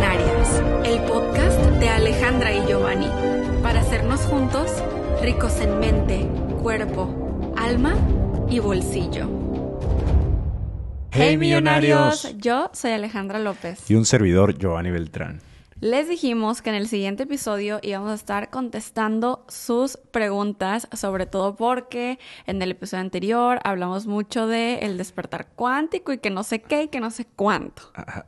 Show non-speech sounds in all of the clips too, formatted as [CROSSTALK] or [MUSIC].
Millonarios, el podcast de Alejandra y Giovanni, para hacernos juntos ricos en mente, cuerpo, alma y bolsillo. Hey, millonarios. Yo soy Alejandra López. Y un servidor, Giovanni Beltrán. Les dijimos que en el siguiente episodio íbamos a estar contestando sus preguntas, sobre todo porque en el episodio anterior hablamos mucho de el despertar cuántico y que no sé qué y que no sé cuánto.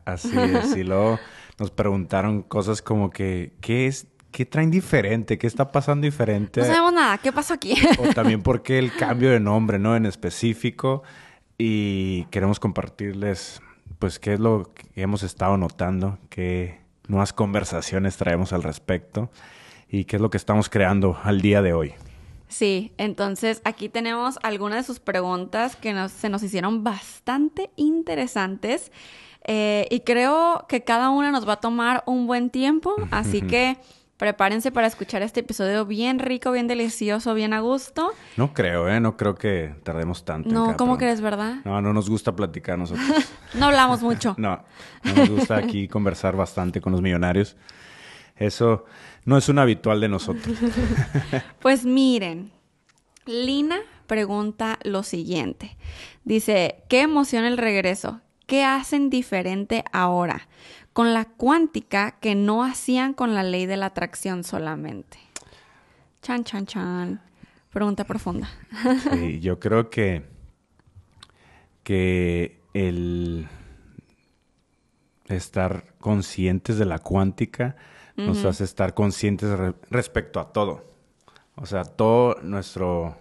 Así es, y luego [LAUGHS] nos preguntaron cosas como que, ¿qué es? ¿Qué traen diferente? ¿Qué está pasando diferente? No sabemos nada, ¿qué pasó aquí? o también por qué el cambio de nombre, ¿no? En específico. Y queremos compartirles, pues, qué es lo que hemos estado notando, que nuevas conversaciones traemos al respecto y qué es lo que estamos creando al día de hoy. Sí, entonces aquí tenemos algunas de sus preguntas que nos, se nos hicieron bastante interesantes eh, y creo que cada una nos va a tomar un buen tiempo, así que prepárense para escuchar este episodio bien rico, bien delicioso, bien a gusto. No creo, ¿eh? No creo que tardemos tanto. No, ¿cómo crees, verdad? No, no nos gusta platicar nosotros. [LAUGHS] no hablamos mucho. [LAUGHS] no, no nos gusta aquí conversar bastante con los millonarios. Eso no es un habitual de nosotros. [LAUGHS] pues miren, Lina pregunta lo siguiente. Dice, ¿qué emociona el regreso? ¿Qué hacen diferente ahora? con la cuántica que no hacían con la ley de la atracción solamente. Chan, chan, chan. Pregunta profunda. Sí, yo creo que, que el estar conscientes de la cuántica nos hace estar conscientes respecto a todo. O sea, todo nuestro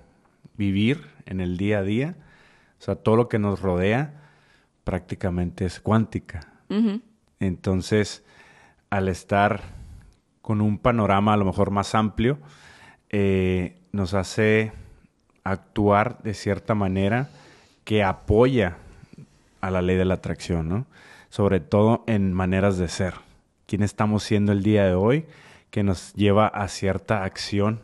vivir en el día a día, o sea, todo lo que nos rodea prácticamente es cuántica. Entonces, al estar con un panorama a lo mejor más amplio, eh, nos hace actuar de cierta manera que apoya a la ley de la atracción, ¿no? Sobre todo en maneras de ser. ¿Quién estamos siendo el día de hoy que nos lleva a cierta acción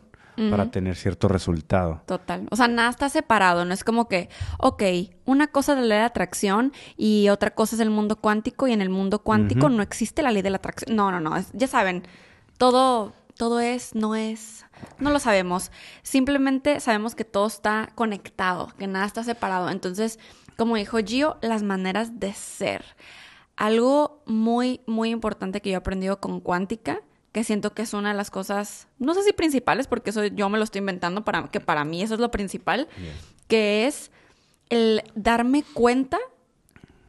para tener cierto resultado. Total. O sea, nada está separado. No es como que, ok, una cosa es la ley de atracción y otra cosa es el mundo cuántico y en el mundo cuántico no existe la ley de la atracción. No, no, no. ya saben, todo, todo es, no es, no lo sabemos. Simplemente sabemos que todo está conectado, que nada está separado. Entonces, como dijo Gio, las maneras de ser. Algo muy, muy importante que yo he aprendido con cuántica que siento que es una de las cosas, no sé si principales, porque eso yo me lo estoy inventando, para, que para mí eso es lo principal, que es el darme cuenta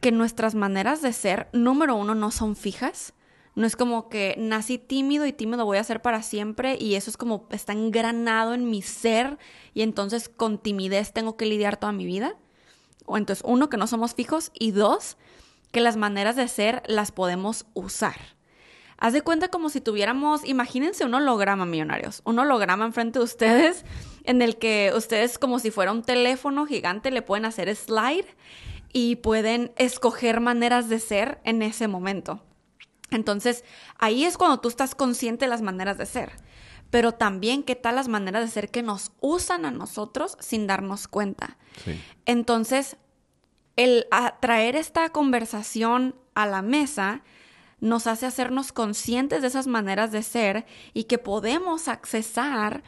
que nuestras maneras de ser, número uno, no son fijas. No es como que nací tímido y tímido voy a ser para siempre y eso es como está engranado en mi ser y entonces con timidez tengo que lidiar toda mi vida. O entonces, uno, que no somos fijos y dos, que las maneras de ser las podemos usar. Haz de cuenta como si tuviéramos, imagínense un holograma, millonarios, un holograma enfrente de ustedes en el que ustedes como si fuera un teléfono gigante le pueden hacer slide y pueden escoger maneras de ser en ese momento. Entonces, ahí es cuando tú estás consciente de las maneras de ser. Pero también qué tal las maneras de ser que nos usan a nosotros sin darnos cuenta. Entonces, el traer esta conversación a la mesa nos hace hacernos conscientes de esas maneras de ser y que podemos accesar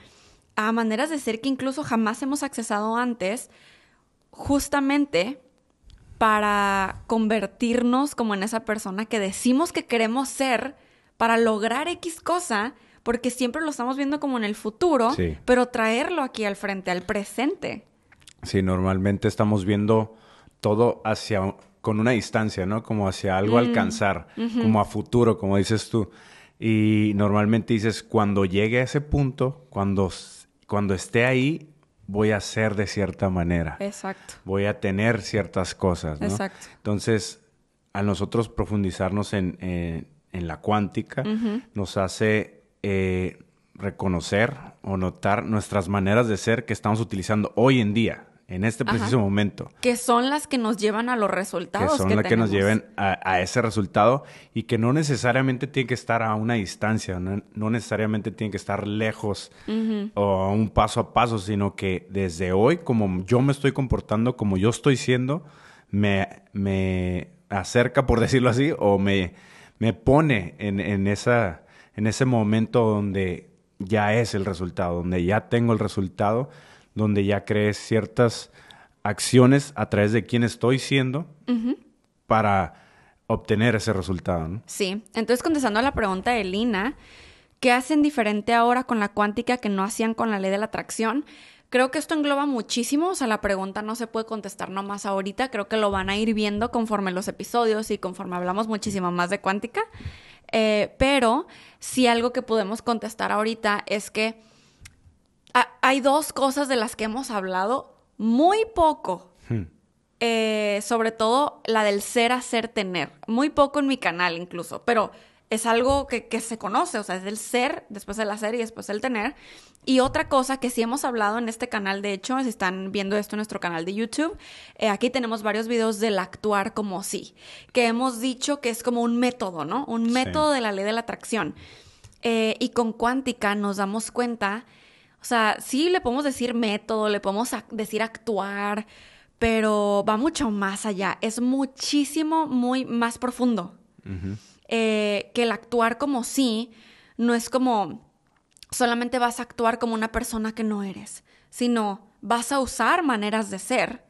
a maneras de ser que incluso jamás hemos accesado antes, justamente para convertirnos como en esa persona que decimos que queremos ser para lograr X cosa, porque siempre lo estamos viendo como en el futuro, pero traerlo aquí al frente, al presente. Sí, normalmente estamos viendo todo hacia con una distancia, ¿no? Como hacia algo mm, alcanzar, como a futuro, como dices tú. Y normalmente dices, cuando llegue a ese punto, cuando, cuando esté ahí, voy a ser de cierta manera. Exacto. Voy a tener ciertas cosas, ¿no? Exacto. Entonces, a nosotros profundizarnos en, en, la cuántica, nos hace eh, reconocer o notar nuestras maneras de ser que estamos utilizando hoy en día en este preciso momento. Que son las que nos llevan a los resultados. Que son las que nos lleven a, ese resultado y que no necesariamente tiene que estar a una distancia, no, necesariamente tiene que estar lejos o a un paso a paso, sino que desde hoy, como yo me estoy comportando, como yo estoy siendo, me, me acerca, por [LAUGHS] decirlo así, o me, me pone en, en, esa, en ese momento donde ya es el resultado, donde ya tengo el resultado, donde ya crees ciertas acciones a través de quién estoy siendo para obtener ese resultado. ¿no? Sí, entonces contestando a la pregunta de Lina, ¿qué hacen diferente ahora con la cuántica que no hacían con la ley de la atracción? Creo que esto engloba muchísimo, o sea, la pregunta no se puede contestar nomás ahorita, creo que lo van a ir viendo conforme los episodios y conforme hablamos muchísimo más de cuántica, eh, pero sí algo que podemos contestar ahorita es que hay dos cosas de las que hemos hablado muy poco. Hmm. Eh, sobre todo la del ser, hacer, tener. Muy poco en mi canal incluso, pero es algo que, se conoce, o sea, es el ser, después el hacer y después el tener. Y otra cosa que sí hemos hablado en este canal, de hecho, si están viendo esto en nuestro canal de YouTube, eh, aquí tenemos varios videos del actuar como sí, que hemos dicho que es como un método, ¿no? Un método de la ley de la atracción. Eh, y con cuántica nos damos cuenta, o sea, sí le podemos decir método, le podemos decir actuar, pero va mucho más allá, es muchísimo, muy más profundo. Eh, que el actuar como sí no es como solamente vas a actuar como una persona que no eres, sino vas a usar maneras de ser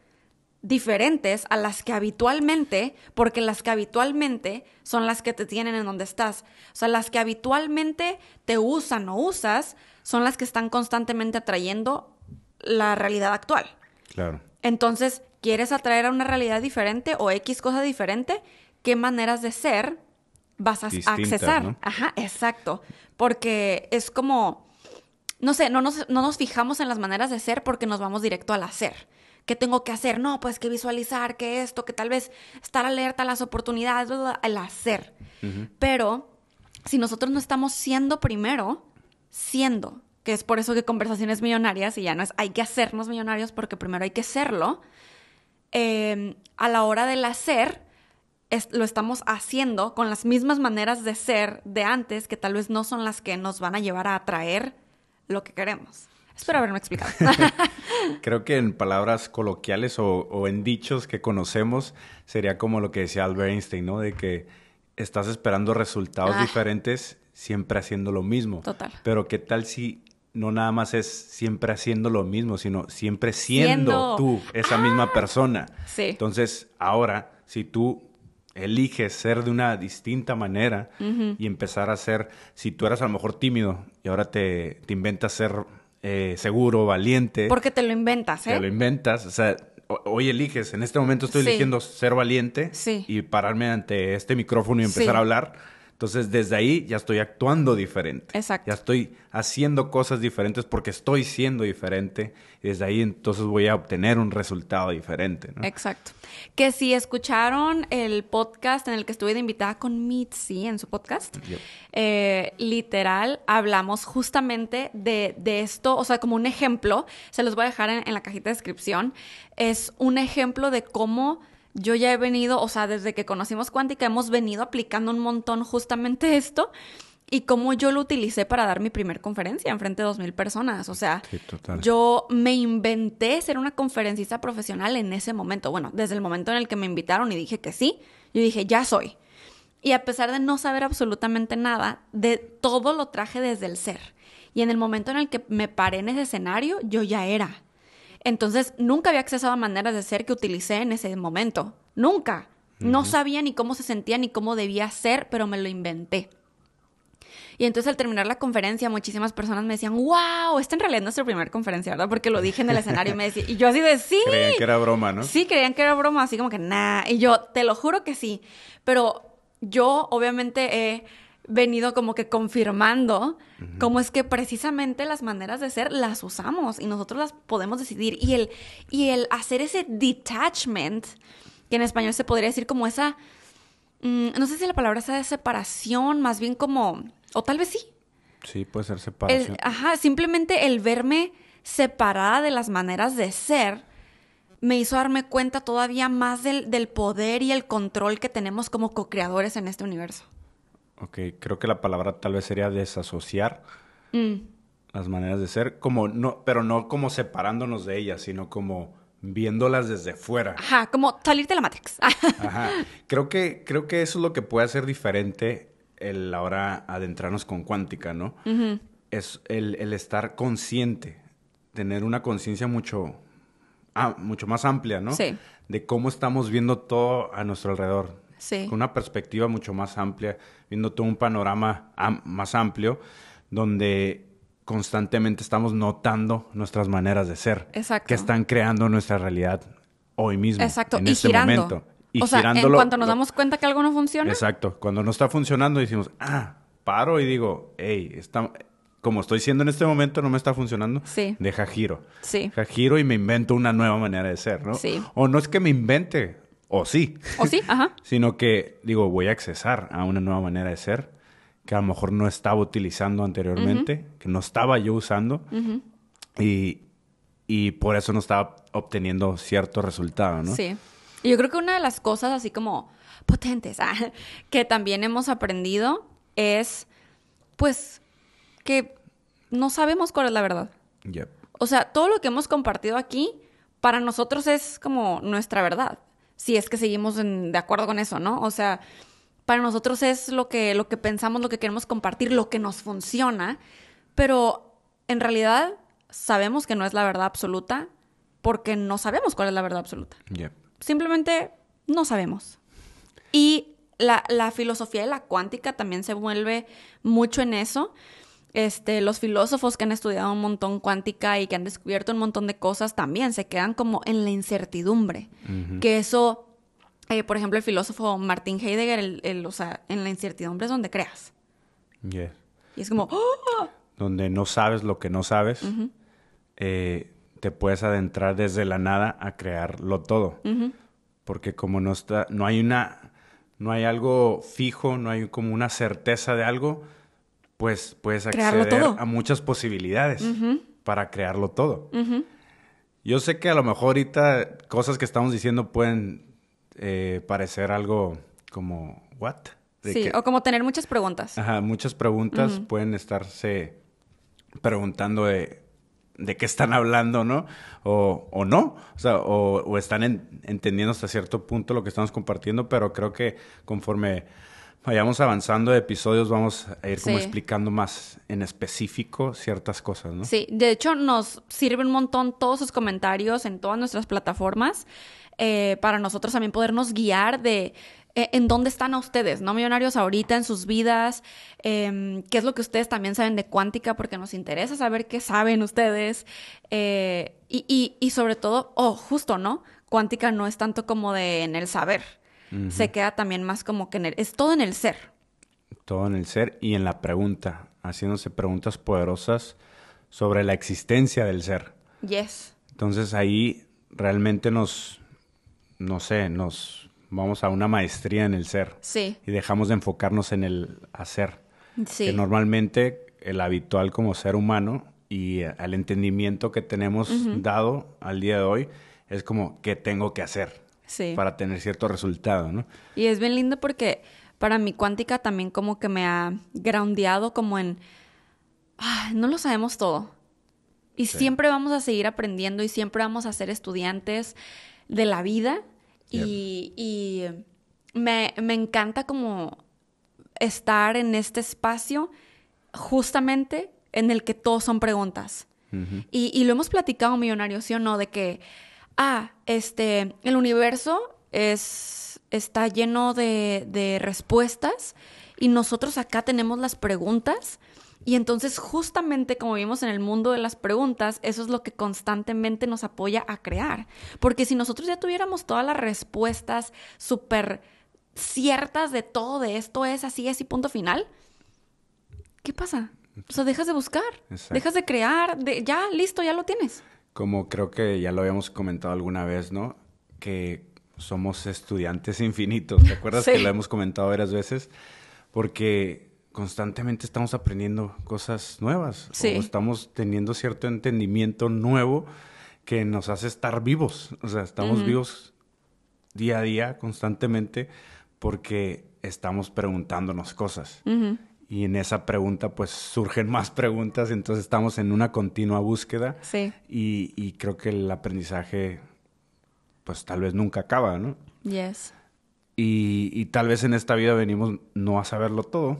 diferentes a las que habitualmente, porque las que habitualmente son las que te tienen en donde estás. O sea, las que habitualmente te usan o usas son las que están constantemente atrayendo la realidad actual. Claro. Entonces, ¿quieres atraer a una realidad diferente o X cosa diferente? ¿Qué maneras de ser vas a accesar? Ajá, exacto. Porque es como, no sé, no nos, no nos fijamos en las maneras de ser porque nos vamos directo al hacer. ¿Qué tengo que hacer? No, pues que visualizar, que esto, que tal vez estar alerta a las oportunidades, el hacer. Pero si nosotros no estamos siendo primero, siendo, que es por eso que conversaciones millonarias, y ya no es hay que hacernos millonarios porque primero hay que serlo, Em, a la hora del hacer, lo estamos haciendo con las mismas maneras de ser de antes, que tal vez no son las que nos van a llevar a atraer lo que queremos. Espero haberme explicado. [LAUGHS] Creo que en palabras coloquiales o, en dichos que conocemos sería como lo que decía Albert Einstein, ¿no? De que estás esperando resultados ah. diferentes siempre haciendo lo mismo. Total. Pero qué tal si no nada más es siempre haciendo lo mismo, sino siempre siendo, tú esa misma ah. persona. Sí. Entonces, ahora, si tú eliges ser de una distinta manera y empezar a ser, si tú eras a lo mejor tímido y ahora te, te inventas ser eh, seguro, valiente. Porque te lo inventas, ¿eh? Te lo inventas, o sea, hoy eliges, en este momento estoy eligiendo ser valiente y pararme ante este micrófono y empezar a hablar entonces, desde ahí ya estoy actuando diferente. Exacto. Ya estoy haciendo cosas diferentes porque estoy siendo diferente. Y desde ahí entonces voy a obtener un resultado diferente. ¿no? Exacto. Que si escucharon el podcast en el que estuve de invitada con Mitzi en su podcast, eh, literal, hablamos justamente de, esto, o sea, como un ejemplo, se los voy a dejar en la cajita de descripción, es un ejemplo de cómo yo ya he venido, o sea, desde que conocimos cuántica hemos venido aplicando un montón justamente esto y cómo yo lo utilicé para dar mi primer conferencia en frente de dos mil personas. O sea, yo me inventé ser una conferencista profesional en ese momento. Bueno, desde el momento en el que me invitaron y dije que sí, yo dije, ya soy. Y a pesar de no saber absolutamente nada, de todo lo traje desde el ser. Y en el momento en el que me paré en ese escenario, yo ya era. Entonces, nunca había accesado a maneras de ser que utilicé en ese momento. Nunca. No sabía ni cómo se sentía ni cómo debía ser, pero me lo inventé. Y entonces al terminar la conferencia, muchísimas personas me decían, wow, esta en realidad es nuestra primera conferencia, ¿verdad? Porque lo dije en el escenario y me decía, y yo así de sí. Creían que era broma, ¿no? Sí, creían que era broma, así como que nah. Y yo, te lo juro que sí. Pero yo obviamente he venido como que confirmando cómo es que precisamente las maneras de ser las usamos y nosotros las podemos decidir. Y el, y el hacer ese detachment, que en español se podría decir como esa, mm, no sé si la palabra sea de separación, más bien como, o tal vez sí. Sí, puede ser separación. ajá, simplemente el verme separada de las maneras de ser me hizo darme cuenta todavía más del, del poder y el control que tenemos como co-creadores en este universo. Ok, creo que la palabra tal vez sería desasociar mm. las maneras de ser, como no, pero no como separándonos de ellas, sino como viéndolas desde fuera. Ajá, como salirte de la Matrix. [LAUGHS] Ajá. Creo que, creo que eso es lo que puede hacer diferente el ahora adentrarnos con cuántica, ¿no? Es el, el, estar consciente, tener una conciencia mucho, ah, mucho más amplia, ¿no? Sí. De cómo estamos viendo todo a nuestro alrededor. Sí. Con una perspectiva mucho más amplia, viendo todo un panorama am- más amplio, donde constantemente estamos notando nuestras maneras de ser. Exacto. Que están creando nuestra realidad hoy mismo. Exacto, En y este girando. momento. Y o sea, en cuanto nos damos cuenta que algo no funciona, Exacto. Cuando no está funcionando, decimos, ah, paro y digo, hey, está, como estoy siendo en este momento, no me está funcionando. Sí. Deja giro. Sí. Deja giro y me invento una nueva manera de ser, ¿no? Sí. O no es que me invente, o sí. o sí, ajá. [LAUGHS] sino que, digo, voy a accesar a una nueva manera de ser que a lo mejor no estaba utilizando anteriormente, que no estaba yo usando. y, y por eso no estaba obteniendo cierto resultado, ¿no? Sí. Y yo creo que una de las cosas así como potentes ah, [LAUGHS] que también hemos aprendido es, pues, que no sabemos cuál es la verdad. Yep. O sea, todo lo que hemos compartido aquí, para nosotros es como nuestra verdad. Si es que seguimos en- de acuerdo con eso, ¿no? O sea, para nosotros es lo que, lo que pensamos, lo que queremos compartir, lo que nos funciona. Pero en realidad sabemos que no es la verdad absoluta porque no sabemos cuál es la verdad absoluta. Simplemente no sabemos. Y la, la filosofía de la cuántica también se vuelve mucho en eso. Este, los filósofos que han estudiado un montón cuántica y que han descubierto un montón de cosas también se quedan como en la incertidumbre. Que eso, eh, por ejemplo, el filósofo Martin Heidegger, el, el- o sea, en la incertidumbre es donde creas. Yes. Y es como, ¡oh! Donde no sabes lo que no sabes, eh, te puedes adentrar desde la nada a crearlo todo. Porque como no está, no hay una, no hay algo fijo, no hay como una certeza de algo, pues puedes acceder todo. a muchas posibilidades para crearlo todo. Yo sé que a lo mejor ahorita cosas que estamos diciendo pueden eh, parecer algo como, ¿what? De sí, que- o como tener muchas preguntas. Ajá, muchas preguntas pueden estarse preguntando de, de qué están hablando, ¿no? O, o no, o sea, o, o están en- entendiendo hasta cierto punto lo que estamos compartiendo, pero creo que conforme vayamos avanzando de episodios vamos a ir como Sí. explicando más en específico ciertas cosas, ¿no? Sí, de hecho nos sirve un montón todos sus comentarios en todas nuestras plataformas eh, para nosotros también podernos guiar de eh, en dónde están a ustedes, ¿no? Millonarios ahorita en sus vidas, eh, qué es lo que ustedes también saben de cuántica, porque nos interesa saber qué saben ustedes eh, y, y, y sobre todo, oh, justo, ¿no? Cuántica no es tanto como de en el saber, se queda también más como que en el, es todo en el ser. Todo en el ser y en la pregunta, haciéndose preguntas poderosas sobre la existencia del ser. Yes. Entonces ahí realmente nos, no sé, nos vamos a una maestría en el ser Sí, y dejamos de enfocarnos en el hacer. sí. Que normalmente el habitual como ser humano y al entendimiento que tenemos dado al día de hoy es como qué tengo que hacer Sí. para tener cierto resultado, ¿no? Y es bien lindo porque para mí cuántica también como que me ha groundeado como en, "Ah, no lo sabemos todo. Y Sí. siempre vamos a seguir aprendiendo y siempre vamos a ser estudiantes de la vida. Y, y me, me encanta como estar en este espacio justamente en el que todos son preguntas. Y, y lo hemos platicado, millonarios, ¿sí o no? De que, ah, este, el universo es, está lleno de, de respuestas y nosotros acá tenemos las preguntas. Y entonces, justamente como vivimos en el mundo de las preguntas, eso es lo que constantemente nos apoya a crear. Porque si nosotros ya tuviéramos todas las respuestas súper ciertas de todo, de esto es así, es y punto final, ¿qué pasa? O sea, dejas de buscar, Exacto. dejas de crear, de, ya, listo, ya lo tienes. Como creo que ya lo habíamos comentado alguna vez, ¿no? Que somos estudiantes [LAUGHS] infinitos. ¿Te acuerdas Sí. que lo hemos comentado varias veces? Porque constantemente estamos aprendiendo cosas nuevas. Sí. O estamos teniendo cierto entendimiento nuevo que nos hace estar vivos. O sea, estamos vivos día a día, constantemente, porque estamos preguntándonos cosas. Ujú. Y en esa pregunta, pues surgen más preguntas, entonces estamos en una continua búsqueda. Sí. Y, y creo que el aprendizaje pues tal vez nunca acaba, ¿no? Yes. Y, y tal vez en esta vida venimos no a saberlo todo.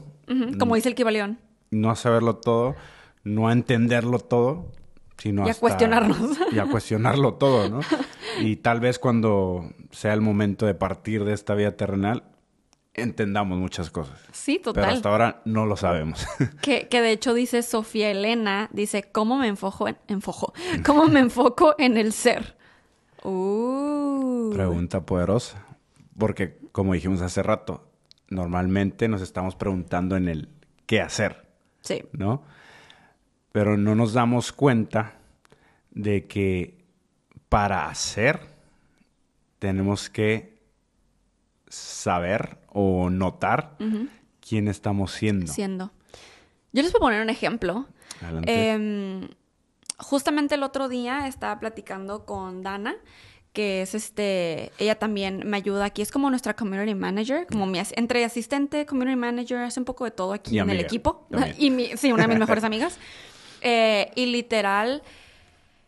Como dice el Kibaleón. No a saberlo todo, no a entenderlo todo, sino Y a cuestionarnos. Y a cuestionarlo todo, ¿no? [LAUGHS] Y tal vez cuando sea el momento de partir de esta vida terrenal, entendamos muchas cosas. Sí, Pero total. hasta ahora no lo sabemos. [LAUGHS] Que, que de hecho dice Sofía Elena, dice, ¿cómo me enfoco en, enfojo? [LAUGHS] ¿Cómo me enfoco en el ser? Uh. Pregunta poderosa. Porque, como dijimos hace rato, normalmente nos estamos preguntando en el qué hacer, Sí. ¿no? Pero no nos damos cuenta de que para hacer tenemos que saber o notar quién estamos siendo. Siendo. Yo les voy a poner un ejemplo. Adelante. Em, justamente el otro día estaba platicando con Dana, que es este, ella también me ayuda aquí, es como nuestra community manager, como mi, as- entre asistente, community manager, hace un poco de todo aquí Y en el equipo. también. [LAUGHS] Y mi, sí, una de mis mejores amigas. [LAUGHS] Eh, y literal,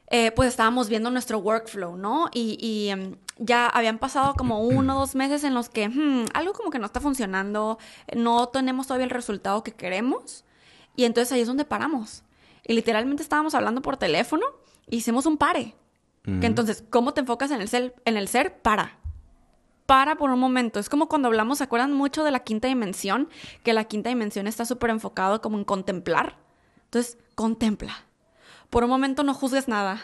eh, pues estábamos viendo nuestro workflow, ¿no? Y, y, em, ya habían pasado como uno o dos meses en los que hmm, algo como que no está funcionando, no tenemos todavía el resultado que queremos. Y entonces ahí es donde paramos. Y literalmente estábamos hablando por teléfono, e hicimos un pare. Que entonces, ¿cómo te enfocas en el ser? En el ser, para. Para por un momento. Es como cuando hablamos, ¿se acuerdan mucho de la quinta dimensión? Que la quinta dimensión está súper enfocado como en contemplar. Entonces, contempla. Por un momento no juzgues nada.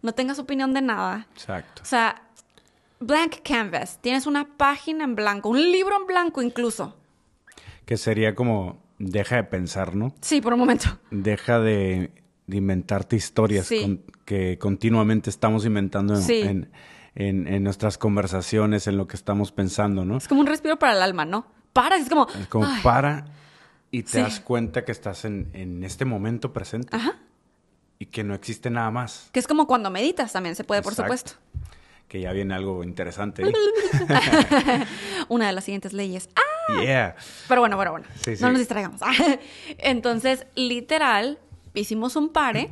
No tengas opinión de nada. Exacto. O sea, blank canvas. Tienes una página en blanco, un libro en blanco incluso. Que sería como, deja de pensar, ¿no? Sí, por un momento. Deja de, de inventarte historias Sí. con- que continuamente estamos inventando en, Sí. en- en- en nuestras conversaciones, en lo que estamos pensando, ¿no? Es como un respiro para el alma, ¿no? Para, es como... Es como ay, para y te Sí. das cuenta que estás en, este momento presente Ajá. y que no existe nada más. Que es como cuando meditas también se puede, por supuesto. Que ya viene algo interesante. ahí. [LAUGHS] Una de las siguientes leyes. ¡Ah! Yeah. Pero bueno, bueno, bueno. Sí, sí. No nos distraigamos. [LAUGHS] Entonces, literal, hicimos un pare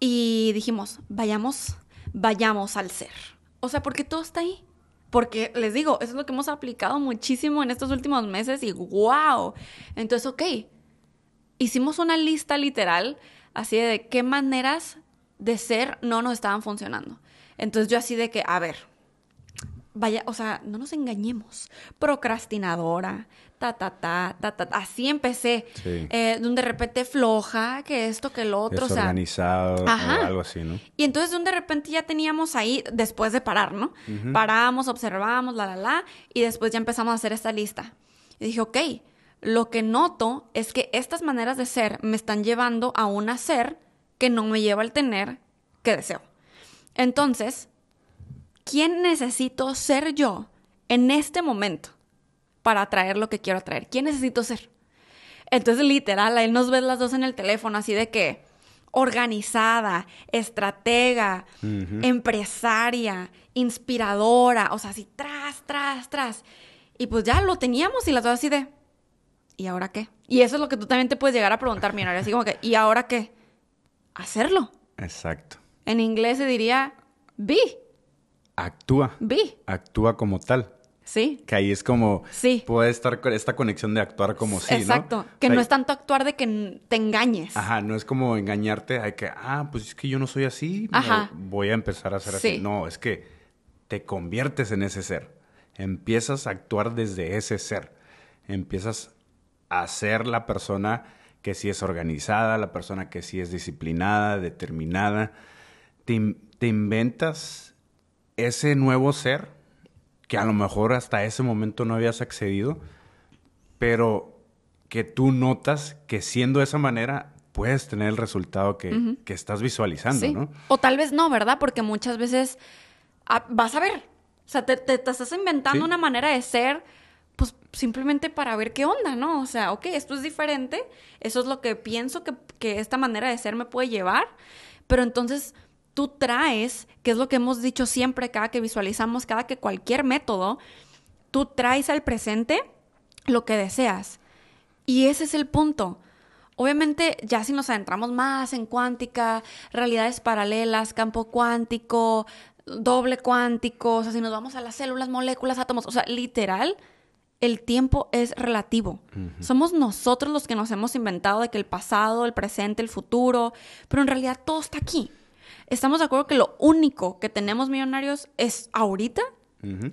y dijimos, vayamos, vayamos al ser. O sea, porque todo está ahí. Porque les digo, eso es lo que hemos aplicado muchísimo en estos últimos meses y wow. Entonces, ok, hicimos una lista literal así de qué maneras de ser no nos estaban funcionando. Entonces yo así de que, a ver, vaya, o sea, no nos engañemos. Procrastinadora, ta, ta, ta, ta, ta. Así empecé. Sí. Eh, de un de repente floja, que esto, que lo otro. O sea, Desorganizado Ajá. o algo así, ¿no? y entonces de un de repente ya teníamos ahí, después de parar, ¿no? Paramos, observamos, la, la, la, y después ya empezamos a hacer esta lista. Y dije, ok, lo que noto es que estas maneras de ser me están llevando a un hacer que no me lleva al tener que deseo. Entonces, ¿quién necesito ser yo en este momento para atraer lo que quiero atraer? ¿Quién necesito ser? Entonces, literal, ahí nos ves las dos en el teléfono, así de que organizada, estratega, empresaria, inspiradora, o sea, así tras, tras, tras. Y pues ya lo teníamos y las dos así de, ¿y ahora qué? Y eso es lo que tú también te puedes llegar a preguntar, mi así como que, ¿y ahora qué? Hacerlo. Exacto. En inglés se diría, be, Actúa. be, Actúa como tal. sí. Que ahí es como... Sí. Puede estar esta conexión de actuar como sí, ¿no? Exacto. Que O sea, no es tanto actuar de que te engañes. Ajá, no es como engañarte hay que, ah, pues es que yo no soy así, Ajá. voy a empezar a ser Sí. así. No, es que te conviertes en ese ser. Empiezas a actuar desde ese ser. Empiezas a ser la persona que sí es organizada, la persona que sí es disciplinada, determinada. Te, in- te inventas ese nuevo ser que a lo mejor hasta ese momento no habías accedido, pero que tú notas que siendo de esa manera puedes tener el resultado que, que estás visualizando, Sí. ¿no? O tal vez no, ¿verdad? Porque muchas veces ah, vas a ver. O sea, te, te- te estás inventando Sí. una manera de ser, pues simplemente para ver qué onda, ¿no? O sea, ok, esto es diferente, eso es lo que pienso que, que esta manera de ser me puede llevar, pero entonces tú traes, que es lo que hemos dicho siempre cada que visualizamos, cada que cualquier método, tú traes al presente lo que deseas. Y ese es el punto. Obviamente, ya si nos adentramos más en cuántica, realidades paralelas, campo cuántico, doble cuántico, o sea, si nos vamos a las células, moléculas, átomos, o sea, literal, el tiempo es relativo. Somos nosotros los que nos hemos inventado de que el pasado, el presente, el futuro, pero en realidad todo está aquí. Estamos de acuerdo que lo único que tenemos millonarios es ahorita.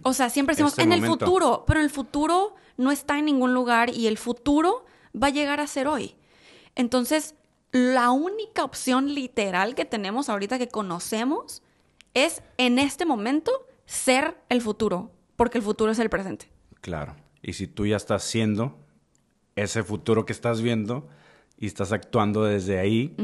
O sea, siempre decimos Este en el futuro, pero el futuro no está en ningún lugar y el futuro va a llegar a ser hoy. Entonces, la única opción literal que tenemos ahorita que conocemos es en este momento ser el futuro, porque el futuro es el presente. Claro. Y si tú ya estás siendo ese futuro que estás viendo y estás actuando desde ahí,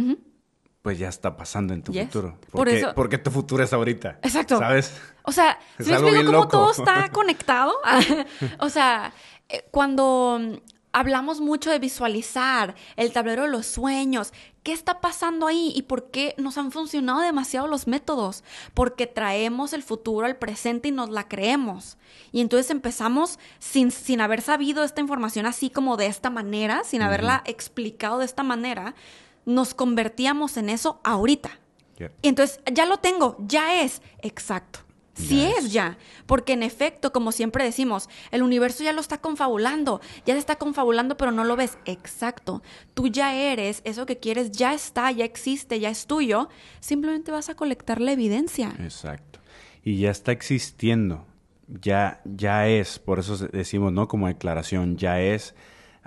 pues ya está pasando en tu Yes. futuro. Por Porque, eso- porque tu futuro es ahorita. Exacto. ¿Sabes? O sea, [LAUGHS] Es ¿sí me explico cómo loco. todo está [LAUGHS] conectado? [LAUGHS] o sea, eh, cuando mm, hablamos mucho de visualizar el tablero de los sueños, ¿qué está pasando ahí y por qué nos han funcionado demasiado los métodos? Porque traemos el futuro al presente y nos la creemos. Y entonces empezamos sin, sin haber sabido esta información así como de esta manera, sin haberla explicado de esta manera, nos convertíamos en eso ahorita. Yeah. Y entonces, ya lo tengo, ya es. Exacto. Sí es ya. Porque en efecto, como siempre decimos, el universo ya lo está confabulando. Ya se está confabulando, pero no lo ves. Exacto. Tú ya eres, eso que quieres ya está, ya existe, ya es tuyo. Simplemente vas a colectar la evidencia. Exacto. Y ya está existiendo. Ya, ya es, por eso decimos, ¿no? Como declaración, ya es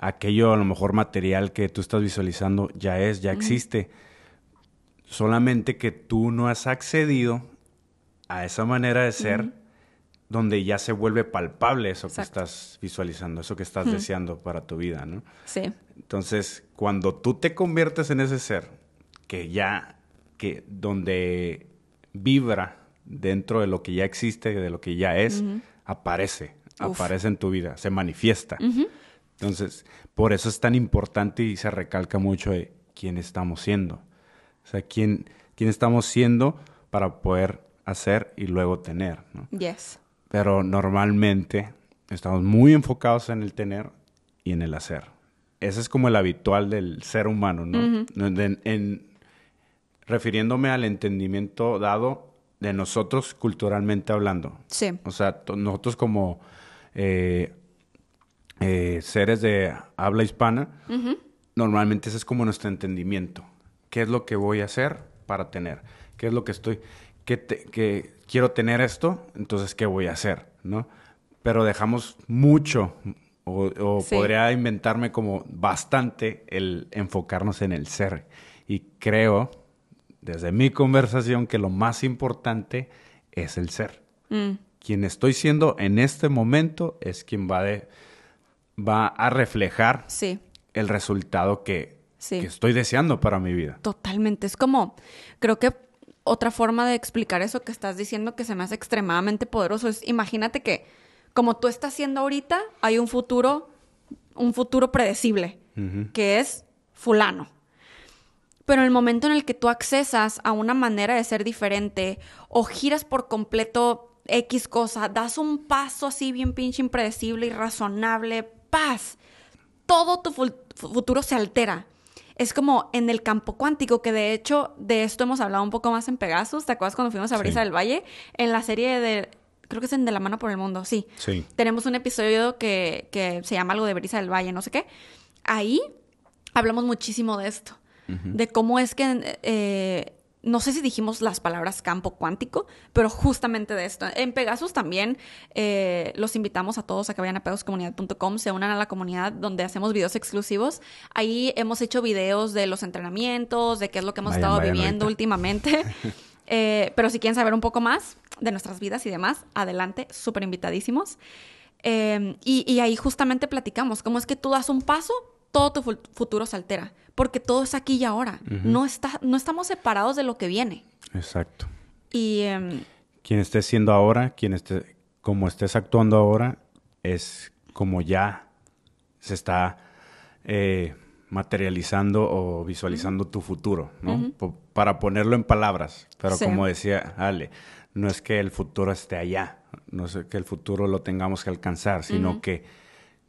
aquello a lo mejor material que tú estás visualizando, ya es, ya existe. Solamente que tú no has accedido a esa manera de ser donde ya se vuelve palpable eso Exacto. que estás visualizando, eso que estás deseando para tu vida, ¿no? Sí. Entonces, cuando tú te conviertes en ese ser que ya, que donde vibra dentro de lo que ya existe, de lo que ya es, aparece, Uf. aparece en tu vida, se manifiesta. Entonces, por eso es tan importante y se recalca mucho de quién estamos siendo. O sea, quién, quién estamos siendo para poder hacer y luego tener, ¿no? Yes. Pero normalmente estamos muy enfocados en el tener y en el hacer. Ese es como el habitual del ser humano, ¿no? En- en- refiriéndome al entendimiento dado de nosotros culturalmente hablando. Sí. O sea, nosotros como eh, eh, seres de habla hispana, normalmente ese es como nuestro entendimiento. ¿Qué es lo que voy a hacer para tener? ¿Qué es lo que estoy... Que, te- que quiero tener esto, entonces, ¿qué voy a hacer? ¿No? Pero dejamos mucho, o, o Sí. podría inventarme como bastante el enfocarnos en el ser. Y creo, desde mi conversación, que lo más importante es el ser Mm. quien estoy siendo en este momento es quien va, de, va a reflejar Sí. el resultado que, Sí. que estoy deseando para mi vida. Totalmente. Es como, creo que otra forma de explicar eso que estás diciendo que se me hace extremadamente poderoso es, imagínate que como tú estás haciendo ahorita, hay un futuro, un futuro predecible, que es fulano. Pero en el momento en el que tú accesas a una manera de ser diferente o giras por completo X cosa, das un paso así bien pinche impredecible, irrazonable, paz, todo tu fu- futuro se altera. Es como en el campo cuántico, que de hecho de esto hemos hablado un poco más en Pegasus. ¿Te acuerdas cuando fuimos a Brisa Sí. del Valle? En la serie de, creo que es en De la mano por el mundo, sí. Sí. Tenemos un episodio que, que se llama algo de Brisa del Valle, no sé qué. Ahí hablamos muchísimo de esto, de cómo es que, eh, no sé si dijimos las palabras campo cuántico, pero justamente de esto. En Pegasus también eh, los invitamos a todos a que vayan a pegasuscomunidad.com, se unan a la comunidad donde hacemos videos exclusivos. Ahí hemos hecho videos de los entrenamientos, de qué es lo que hemos Vayan, estado vayan viviendo ahorita. últimamente. [LAUGHS] Eh, pero si quieren saber un poco más de nuestras vidas y demás, adelante, súper invitadísimos. Eh, y, y ahí justamente platicamos cómo es que tú das un paso, todo tu fu- futuro se altera, porque todo es aquí y ahora. no, está, no estamos separados de lo que viene. Exacto. Y em, Quien estés siendo ahora, quien esté, como estés actuando ahora, es como ya se está eh, materializando o visualizando tu futuro, ¿no? Para ponerlo en palabras. Pero Sí. como decía Ale, no es que el futuro esté allá, no es que el futuro lo tengamos que alcanzar, sino que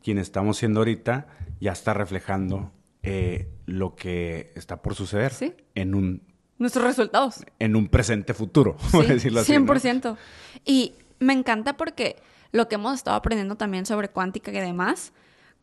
quien estamos siendo ahorita ya está reflejando eh, lo que está por suceder Sí. en un nuestros resultados. En un presente futuro, [LAUGHS] por decirlo así. 100%. Y me encanta porque lo que hemos estado aprendiendo también sobre cuántica y demás,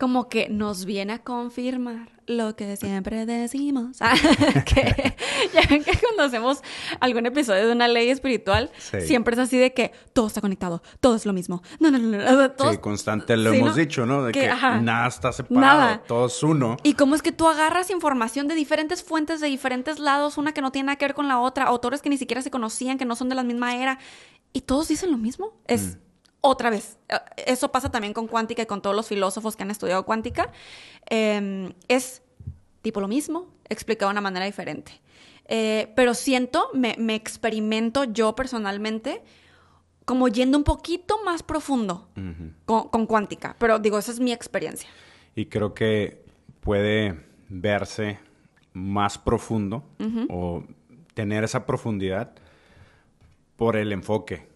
como que nos viene a confirmar lo que siempre decimos. Ah, [LAUGHS] que, ya ven que cuando hacemos algún episodio de una ley espiritual, siempre es así de que todo está conectado, todo es lo mismo. No, no, no, no. sí, constante lo hemos dicho, ¿no? De que, nada está separado, todo es uno. Y cómo es que tú agarras información de diferentes fuentes, de diferentes lados, una que no tiene nada que ver con la otra, autores que ni siquiera se conocían, que no son de la misma era, y todos dicen lo mismo. Es. Mm otra vez, eh, eso pasa también con cuántica y con todos los filósofos que han estudiado cuántica, em, es tipo lo mismo, explicado de una manera diferente. Eh, pero siento, me, experimento yo personalmente como yendo un poquito más profundo con, cuántica, pero digo, esa es mi experiencia. Y creo que puede verse más profundo o tener esa profundidad por el enfoque,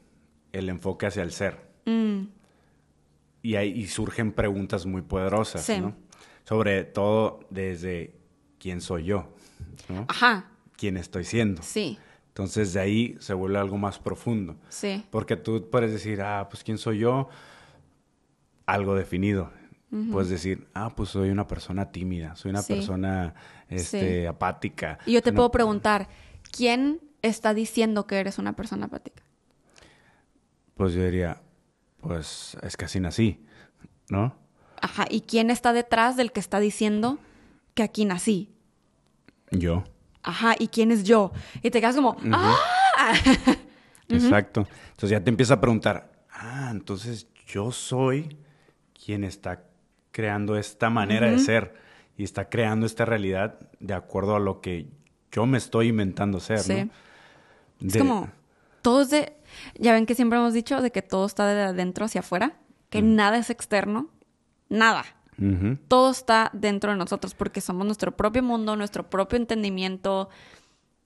el enfoque hacia el ser. Mm. Y ahí surgen preguntas muy poderosas, ¿no? Sobre todo desde quién soy yo, ¿no? Ajá. ¿Quién estoy siendo? Sí. Entonces de ahí se vuelve algo más profundo. Sí. Porque tú puedes decir, ah, pues quién soy yo, algo definido. Puedes decir, ah, pues soy una persona tímida, soy una persona este, apática. Y yo te puedo preguntar, ¿quién está diciendo que eres una persona apática? Pues yo diría, pues es que así nací, ¿no? Ajá, ¿y quién está detrás del que está diciendo que aquí nací? Yo. Ajá, ¿y quién es yo? Y te quedas como, ¡ah! [LAUGHS] Exacto. Entonces ya te empieza a preguntar, ah, entonces yo soy quien está creando esta manera de ser y está creando esta realidad de acuerdo a lo que yo me estoy inventando ser, sí. Es como, todo es de, ya ven que siempre hemos dicho de que todo está de adentro hacia afuera, que mm. nada es externo, nada. Todo está dentro de nosotros porque somos nuestro propio mundo, nuestro propio entendimiento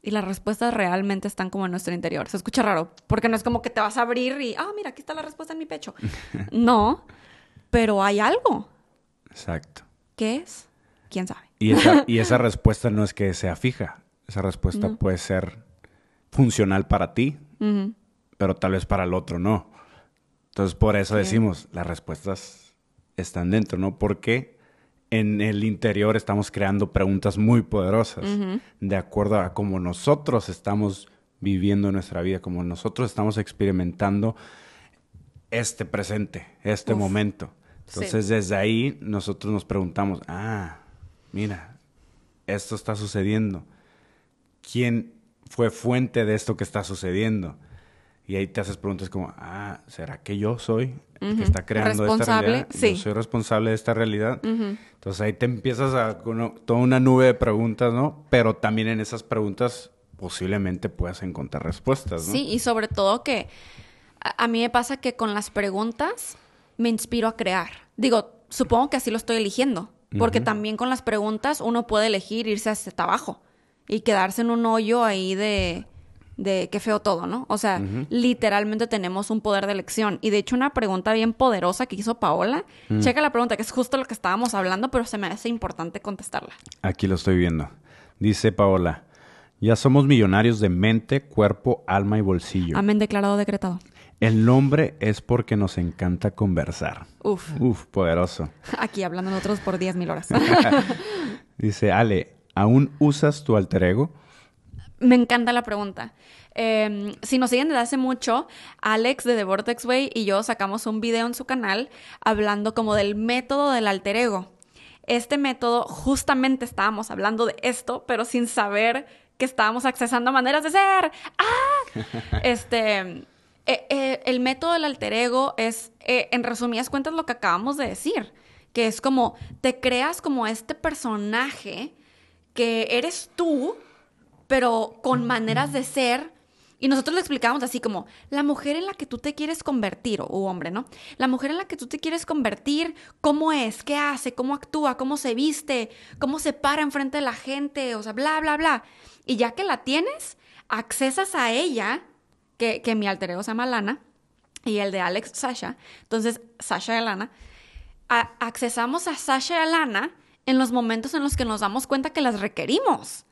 y las respuestas realmente están como en nuestro interior. Se escucha raro porque no es como que te vas a abrir y, ah, mira, aquí está la respuesta en mi pecho. [LAUGHS] no, pero hay algo. Exacto. ¿Qué es? ¿Quién sabe? Y esa, y esa [LAUGHS] respuesta no es que sea fija. Esa respuesta puede ser funcional para ti, pero tal vez para el otro no. Entonces, por eso decimos, las respuestas están dentro, ¿no? Porque en el interior estamos creando preguntas muy poderosas, de acuerdo a cómo nosotros estamos viviendo nuestra vida, como nosotros estamos experimentando este presente, este momento. Entonces, desde ahí nosotros nos preguntamos, ah, mira, esto está sucediendo. ¿Quién fue fuente de esto que está sucediendo? Y ahí te haces preguntas como, ah, ¿será que yo soy el que está creando esta realidad? Sí. Yo soy responsable de esta realidad. Entonces ahí te empiezas a con toda una nube de preguntas, ¿no? Pero también en esas preguntas posiblemente puedas encontrar respuestas, ¿no? Sí, y sobre todo que a, mí me pasa que con las preguntas me inspiro a crear. Digo, supongo que así lo estoy eligiendo, porque también con las preguntas uno puede elegir irse hacia abajo y quedarse en un hoyo ahí de de qué feo todo, ¿no? O sea, literalmente tenemos un poder de elección. Y de hecho, una pregunta bien poderosa que hizo Paola, mm. checa la pregunta, que es justo lo que estábamos hablando, pero se me hace importante contestarla. Aquí lo estoy viendo. Dice Paola, ya somos millonarios de mente, cuerpo, alma y bolsillo. Amén, declarado, decretado. El nombre es porque nos encanta conversar. Uf. Uf, poderoso. [LAUGHS] Aquí hablando nosotros por 10 mil horas. [LAUGHS] Dice, Ale, ¿aún usas tu alter ego? Me encanta la pregunta. Em, si nos siguen desde hace mucho, Alex de The Vortex Way y yo sacamos un video en su canal hablando como del método del alter ego. Este método, justamente estábamos hablando de esto, pero sin saber que estábamos accesando maneras de ser. ¡Ah! [LAUGHS] Este, eh, eh, el método del alter ego es, eh, en resumidas cuentas, lo que acabamos de decir, que es como te creas como este personaje que eres tú pero con maneras de ser. Y nosotros lo explicamos así como, la mujer en la que tú te quieres convertir, o hombre, ¿no? La mujer en la que tú te quieres convertir, ¿cómo es? ¿Qué hace? ¿Cómo actúa? ¿Cómo se viste? ¿Cómo se para enfrente de la gente? O sea, bla, bla, bla. Y ya que la tienes, accesas a ella, que, que mi alter ego se llama Lana, y el de Alex, Sasha. Entonces, Sasha y Lana. accesamos a Sasha y a Lana en los momentos en los que nos damos cuenta que las requerimos.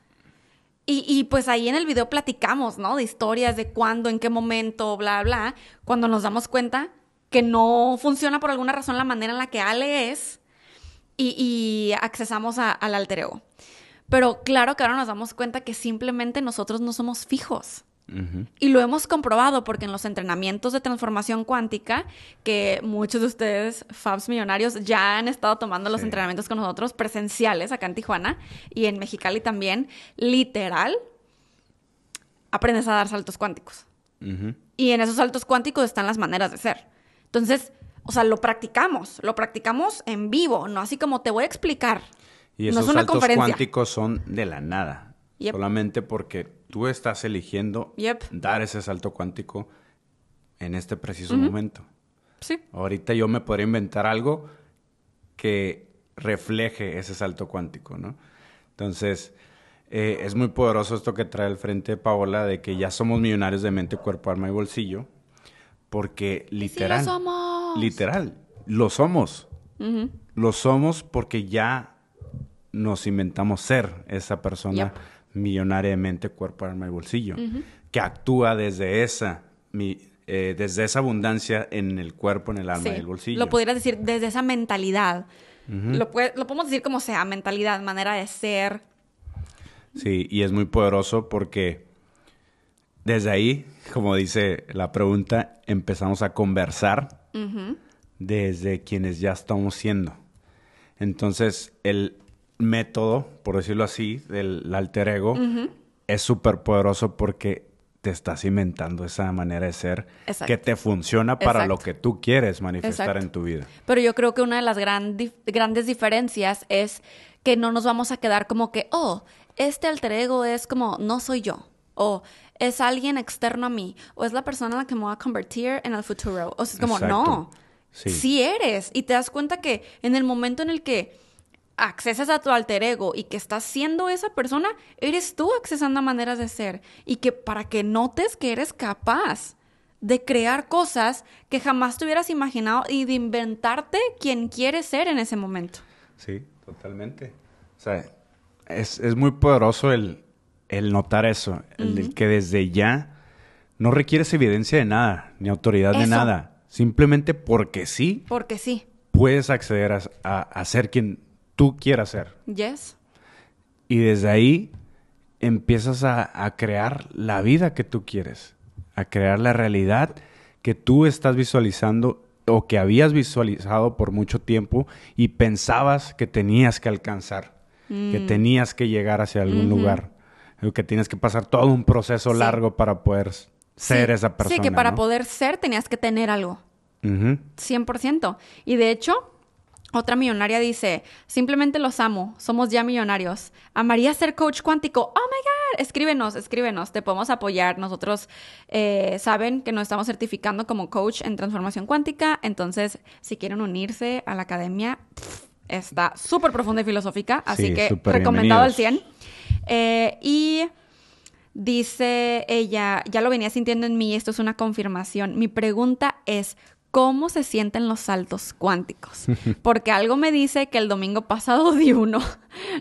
Y, y, pues ahí en el video platicamos, ¿no? De historias de cuándo, en qué momento, bla, bla. Cuando nos damos cuenta que no funciona por alguna razón la manera en la que Ale es y, y accesamos al alter ego. Pero claro que ahora nos damos cuenta que simplemente nosotros no somos fijos. Y lo hemos comprobado porque en los entrenamientos de transformación cuántica, que muchos de ustedes, Fabs Millonarios, ya han estado tomando los entrenamientos con nosotros presenciales acá en Tijuana y en Mexicali también, literal, aprendes a dar saltos cuánticos. Y en esos saltos cuánticos están las maneras de ser. Entonces, o sea, lo practicamos, lo practicamos en vivo, no así como te voy a explicar. Y esos saltos cuánticos son de la nada. Solamente porque tú estás eligiendo dar ese salto cuántico en este preciso momento. Sí. Ahorita yo me podría inventar algo que refleje ese salto cuántico, ¿no? Entonces, eh, es muy poderoso esto que trae al frente Paola de que ya somos millonarios de mente, cuerpo, alma y bolsillo, porque literal, sí lo somos. literal, lo somos. Lo somos porque ya nos inventamos ser esa persona de mente, cuerpo, alma y bolsillo, que actúa desde esa, eh, desde esa abundancia en el cuerpo, en el alma y el bolsillo. Lo pudieras decir desde esa mentalidad. lo, lo podemos decir como sea, mentalidad, manera de ser. Sí, y es muy poderoso porque desde ahí, como dice la pregunta, empezamos a conversar desde quienes ya estamos siendo. Entonces, el, método, por decirlo así, del alter ego, es súper poderoso porque te estás inventando esa manera de ser que te funciona para lo que tú quieres manifestar en tu vida. Pero yo creo que una de las grandes diferencias es que no nos vamos a quedar como que, oh, este alter ego es como, no soy yo. O es alguien externo a mí. O es la persona a la que me voy a convertir en el futuro. O sea, es como, no. Sí. sí eres. Y te das cuenta que en el momento en el que accesas a tu alter ego y que estás siendo esa persona, eres tú accesando a maneras de ser. Y que para que notes que eres capaz de crear cosas que jamás te hubieras imaginado y de inventarte quien quieres ser en ese momento. Sí, totalmente. O sea, es, muy poderoso el, notar eso, el, que desde ya no requieres evidencia de nada, ni autoridad de nada. Simplemente porque sí. Porque sí. Puedes acceder a, a ser quien tú quieras ser. Yes. Y desde ahí empiezas a, crear la vida que tú quieres, a crear la realidad que tú estás visualizando o que habías visualizado por mucho tiempo y pensabas que tenías que alcanzar, que mm. tenías que llegar hacia algún lugar, que tienes que pasar todo un proceso largo para poder ser esa persona. Sí, que para poder ser tenías que tener algo. 100%. Y de hecho, otra millonaria dice, simplemente los amo, somos ya millonarios. Amaría ser coach cuántico. Oh my God, escríbenos, escríbenos, te podemos apoyar. Nosotros eh, saben que nos estamos certificando como coach en transformación cuántica, entonces si quieren unirse a la academia, está súper profunda y filosófica, así que recomendado al 100. Eh, y dice ella, ya lo venía sintiendo en mí, esto es una confirmación. Mi pregunta es, cómo se sienten los saltos cuánticos. [LAUGHS] Porque algo me dice que el domingo pasado [LAUGHS] di uno.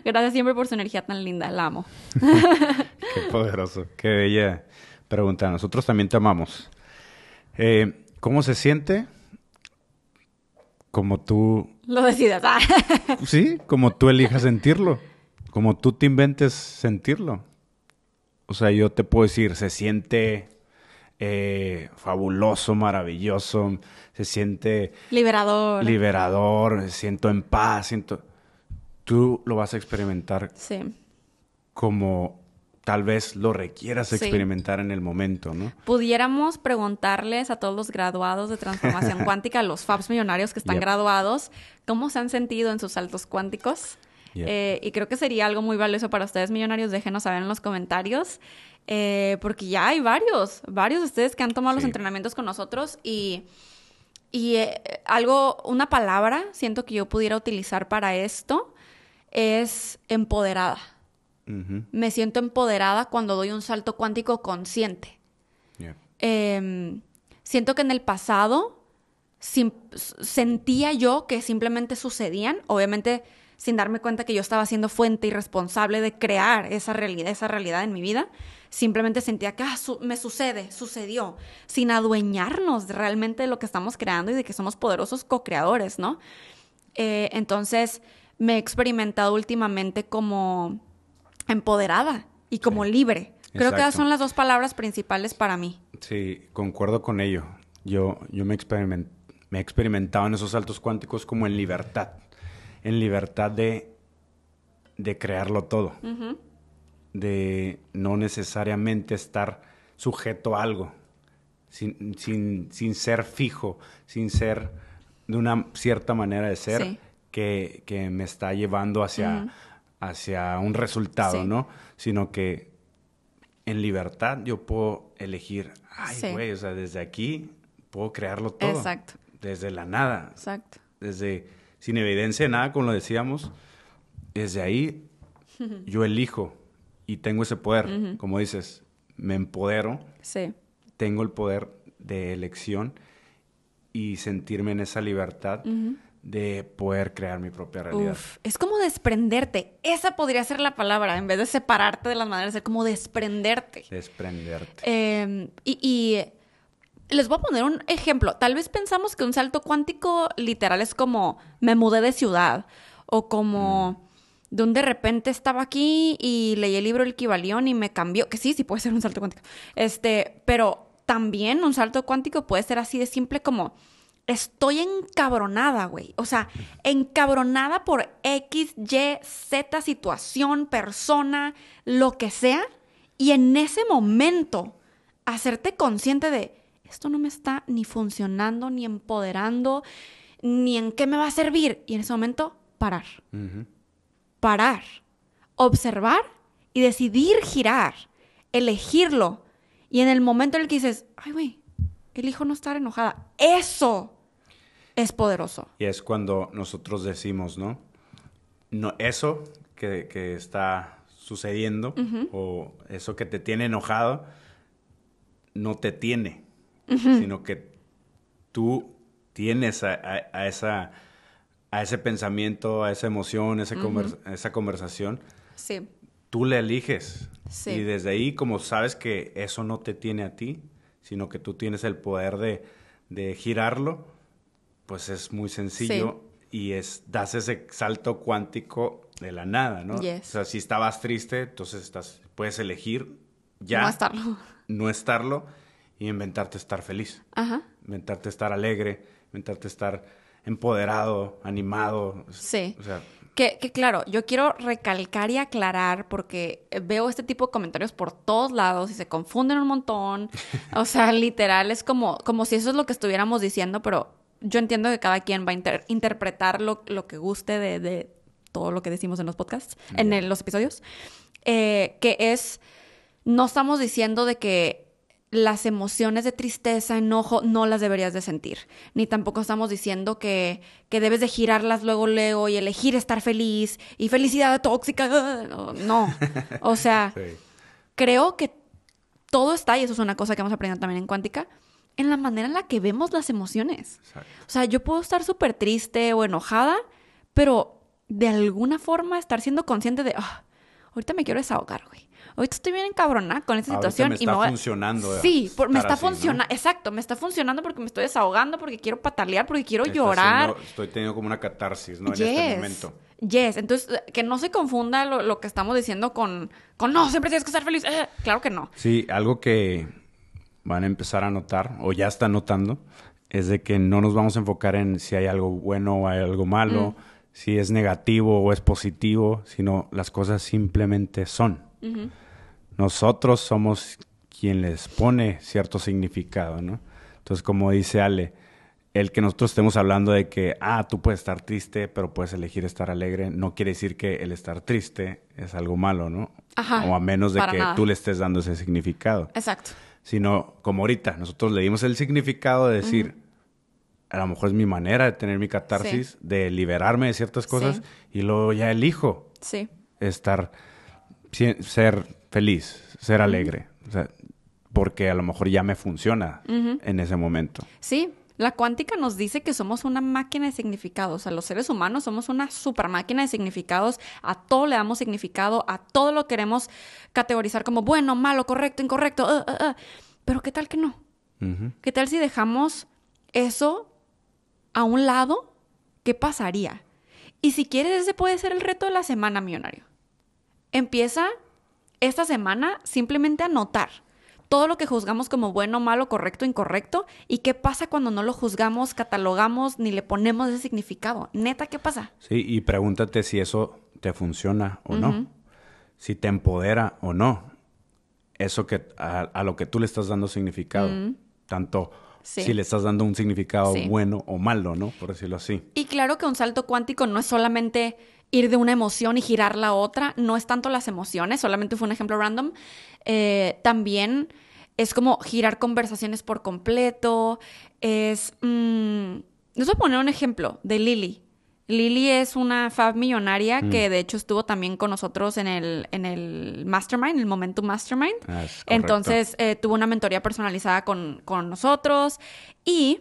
Gracias siempre por su energía tan linda, la amo. [LAUGHS] qué poderoso, qué bella pregunta. Nosotros también te amamos. Eh, ¿Cómo se siente? Como tú... Lo decidas. Ah. sí, como tú elijas sentirlo. Como tú te inventes sentirlo. O sea, yo te puedo decir, se siente eh, fabuloso, maravilloso, se siente... Liberador. Liberador, siento en paz, siento... Tú lo vas a experimentar sí. como tal vez lo requieras experimentar en el momento, ¿no? Pudiéramos preguntarles a todos los graduados de transformación [LAUGHS] cuántica, los FABs millonarios que están graduados, cómo se han sentido en sus saltos cuánticos. Eh, y creo que sería algo muy valioso para ustedes millonarios. Déjenos saber en los comentarios. Eh, porque ya hay varios, varios de ustedes que han tomado los entrenamientos con nosotros y, y eh, algo, una palabra, siento que yo pudiera utilizar para esto es empoderada. Me siento empoderada cuando doy un salto cuántico consciente. Em, siento que en el pasado sentía yo que simplemente sucedían. Obviamente sin darme cuenta que yo estaba siendo fuente y responsable de crear esa realidad, esa realidad en mi vida. Simplemente sentía que ah, me sucede, sucedió, sin adueñarnos realmente de lo que estamos creando y de que somos poderosos co-creadores, ¿no? Eh, entonces me he experimentado últimamente como empoderada y como libre. Creo que esas son las dos palabras principales para mí. Sí, concuerdo con ello. Yo, yo me, me he experimentado en esos saltos cuánticos como en libertad en libertad de, de crearlo todo, de no necesariamente estar sujeto a algo, sin, sin, ser fijo, sin ser de una cierta manera de ser que, que, me está llevando hacia, hacia un resultado, ¿no? Sino que en libertad yo puedo elegir, ay, güey, o sea, desde aquí puedo crearlo todo. Exacto. Desde la nada. Exacto. Desde sin evidencia de nada, como lo decíamos, desde ahí yo elijo y tengo ese poder, como dices, me empodero, sí. tengo el poder de elección y sentirme en esa libertad de poder crear mi propia realidad. es como desprenderte. Esa podría ser la palabra, en vez de separarte de las maneras, es como desprenderte. Desprenderte. Em, y les voy a poner un ejemplo. Tal vez pensamos que un salto cuántico literal es como me mudé de ciudad o como mm. de un de repente estaba aquí y leí el libro El Kibalión y me cambió, que sí, sí puede ser un salto cuántico. Este, pero también un salto cuántico puede ser así de simple como estoy encabronada, güey. O sea, encabronada por X, Y, Z situación, persona, lo que sea. Y en ese momento, hacerte consciente de, esto no me está ni funcionando, ni empoderando, ni en qué me va a servir. Y en ese momento, parar. Parar. Observar y decidir girar. Elegirlo. Y en el momento en el que dices, ay, güey, elijo no estar enojada. Eso es poderoso. Y es cuando nosotros decimos, ¿no? no eso que, está sucediendo o eso que te tiene enojado, no te tiene sino que tú tienes a, esa, a ese pensamiento, a esa emoción, esa, esa conversación. Sí. Tú le eliges. Sí. Y desde ahí, como sabes que eso no te tiene a ti, sino que tú tienes el poder de, girarlo, pues es muy sencillo y es, das ese salto cuántico de la nada, ¿no? O sea, si estabas triste, entonces estás, puedes elegir ya no estarlo. No estarlo y inventarte estar feliz. Ajá. Inventarte estar alegre, inventarte estar empoderado, animado. Sí. O sea, que, que, claro, yo quiero recalcar y aclarar porque veo este tipo de comentarios por todos lados y se confunden un montón. [LAUGHS] O sea, literal es como, como si eso es lo que estuviéramos diciendo, pero yo entiendo que cada quien va a interpretar lo, lo, que guste de, de, todo lo que decimos en los podcasts, en los episodios. Eh, que es, no estamos diciendo de que las emociones de tristeza, enojo, no las deberías de sentir. Ni tampoco estamos diciendo que, que debes de girarlas luego, luego y elegir estar feliz y felicidad tóxica. No. [LAUGHS] O sea, creo que todo está, y eso es una cosa que hemos aprendido también en cuántica, en la manera en la que vemos las emociones. O sea, yo puedo estar súper triste o enojada, pero de alguna forma estar siendo consciente de, ah, ahorita me quiero desahogar, güey ahorita estoy bien encabronada con esta situación. Me está funcionando. Sí, me está funcionando, exacto, me está funcionando porque me estoy desahogando, porque quiero patalear, porque quiero llorar. estoy teniendo como una catarsis, ¿no? En este momento. Yes, entonces que no se confunda lo, que estamos diciendo con, con no, siempre tienes que estar feliz. Eh, claro que no. Sí, algo que van a empezar a notar, o ya están notando, es de que no nos vamos a enfocar en si hay algo bueno o hay algo malo, mm. si es negativo o es positivo, sino las cosas simplemente son. Nosotros somos quien les pone cierto significado, ¿no? Entonces, como dice Ale, el que nosotros estemos hablando de que, ah, tú puedes estar triste, pero puedes elegir estar alegre, no quiere decir que el estar triste es algo malo, ¿no? Ajá, o a menos de que tú le estés dando ese significado. Exacto. Sino, como ahorita, nosotros le dimos el significado de decir, a lo mejor es mi manera de tener mi catarsis, de liberarme de ciertas cosas, y luego ya elijo sí. estar ser feliz, ser alegre. O sea, porque a lo mejor ya me funciona en ese momento. Sí, La cuántica nos dice que somos una máquina de significados. O sea, los seres humanos somos una super máquina de significados. A todo le damos significado, a todo lo queremos categorizar como bueno, malo, correcto, incorrecto. Uh, uh, uh. Pero ¿qué tal que no? ¿Qué tal si dejamos eso a un lado? ¿Qué pasaría? Y si quieres, ese puede ser el reto de la semana, millonario. Empieza esta semana simplemente a notar todo lo que juzgamos como bueno, malo, correcto, incorrecto y qué pasa cuando no lo juzgamos, catalogamos ni le ponemos ese significado. Neta, ¿qué pasa? Sí, y pregúntate si eso te funciona o no, si te empodera o no. Eso que a, lo que tú le estás dando significado, tanto si le estás dando un significado bueno o malo, ¿no? Por decirlo así. Y claro que un salto cuántico no es solamente ir de una emoción y girar la otra, no es tanto las emociones, solamente fue un ejemplo random. Eh, también es como girar conversaciones por completo, es... Mm, les voy a poner un ejemplo de Lily. Lily es una fab millonaria mm. que de hecho estuvo también con nosotros en el, en el Mastermind, el Momentum Mastermind. Ah, Entonces eh, tuvo una mentoría personalizada con, nosotros y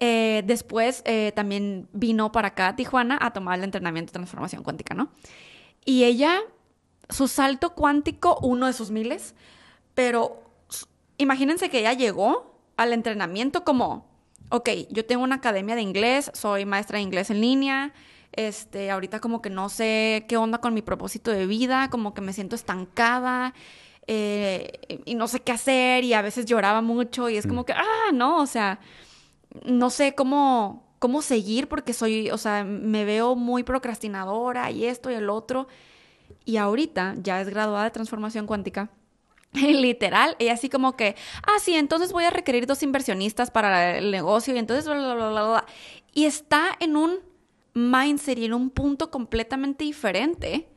eh, después eh, también vino para acá a Tijuana a tomar el entrenamiento de transformación cuántica, ¿no? Y ella, su salto cuántico, uno de sus miles, pero imagínense que ella llegó al entrenamiento como ok, yo tengo una academia de inglés, soy maestra de inglés en línea, este, ahorita como que no sé qué onda con mi propósito de vida, como que me siento estancada eh, y no sé qué hacer y a veces lloraba mucho y es como mm. que, ah, no, o sea, no sé cómo, cómo seguir porque soy, o sea, me veo muy procrastinadora y esto y el otro. Y ahorita ya es graduada de transformación cuántica [LAUGHS] Literal, y así como que, ah, sí, entonces voy a requerir dos inversionistas para el negocio y entonces, bla, bla, bla, bla. Y está en un mindset y en un punto completamente diferente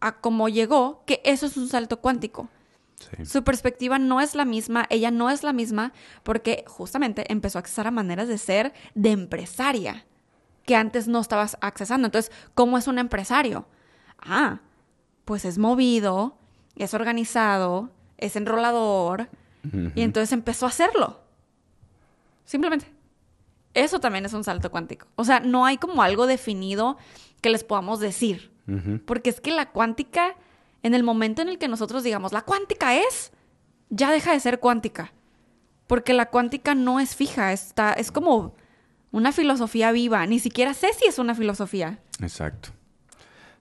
a cómo llegó, que eso es un salto cuántico. Su perspectiva no es la misma, ella no es la misma, porque justamente empezó a accesar a maneras de ser de empresaria que antes no estabas accesando. Entonces, ¿cómo es un empresario? Ah, pues es movido, es organizado, es enrolador. Y entonces empezó a hacerlo. Simplemente. Eso también es un salto cuántico. O sea, no hay como algo definido que les podamos decir. Porque es que la cuántica, en el momento en el que nosotros digamos, la cuántica es, ya deja de ser cuántica. Porque la cuántica no es fija, está, es como una filosofía viva. Ni siquiera sé si es una filosofía. Exacto.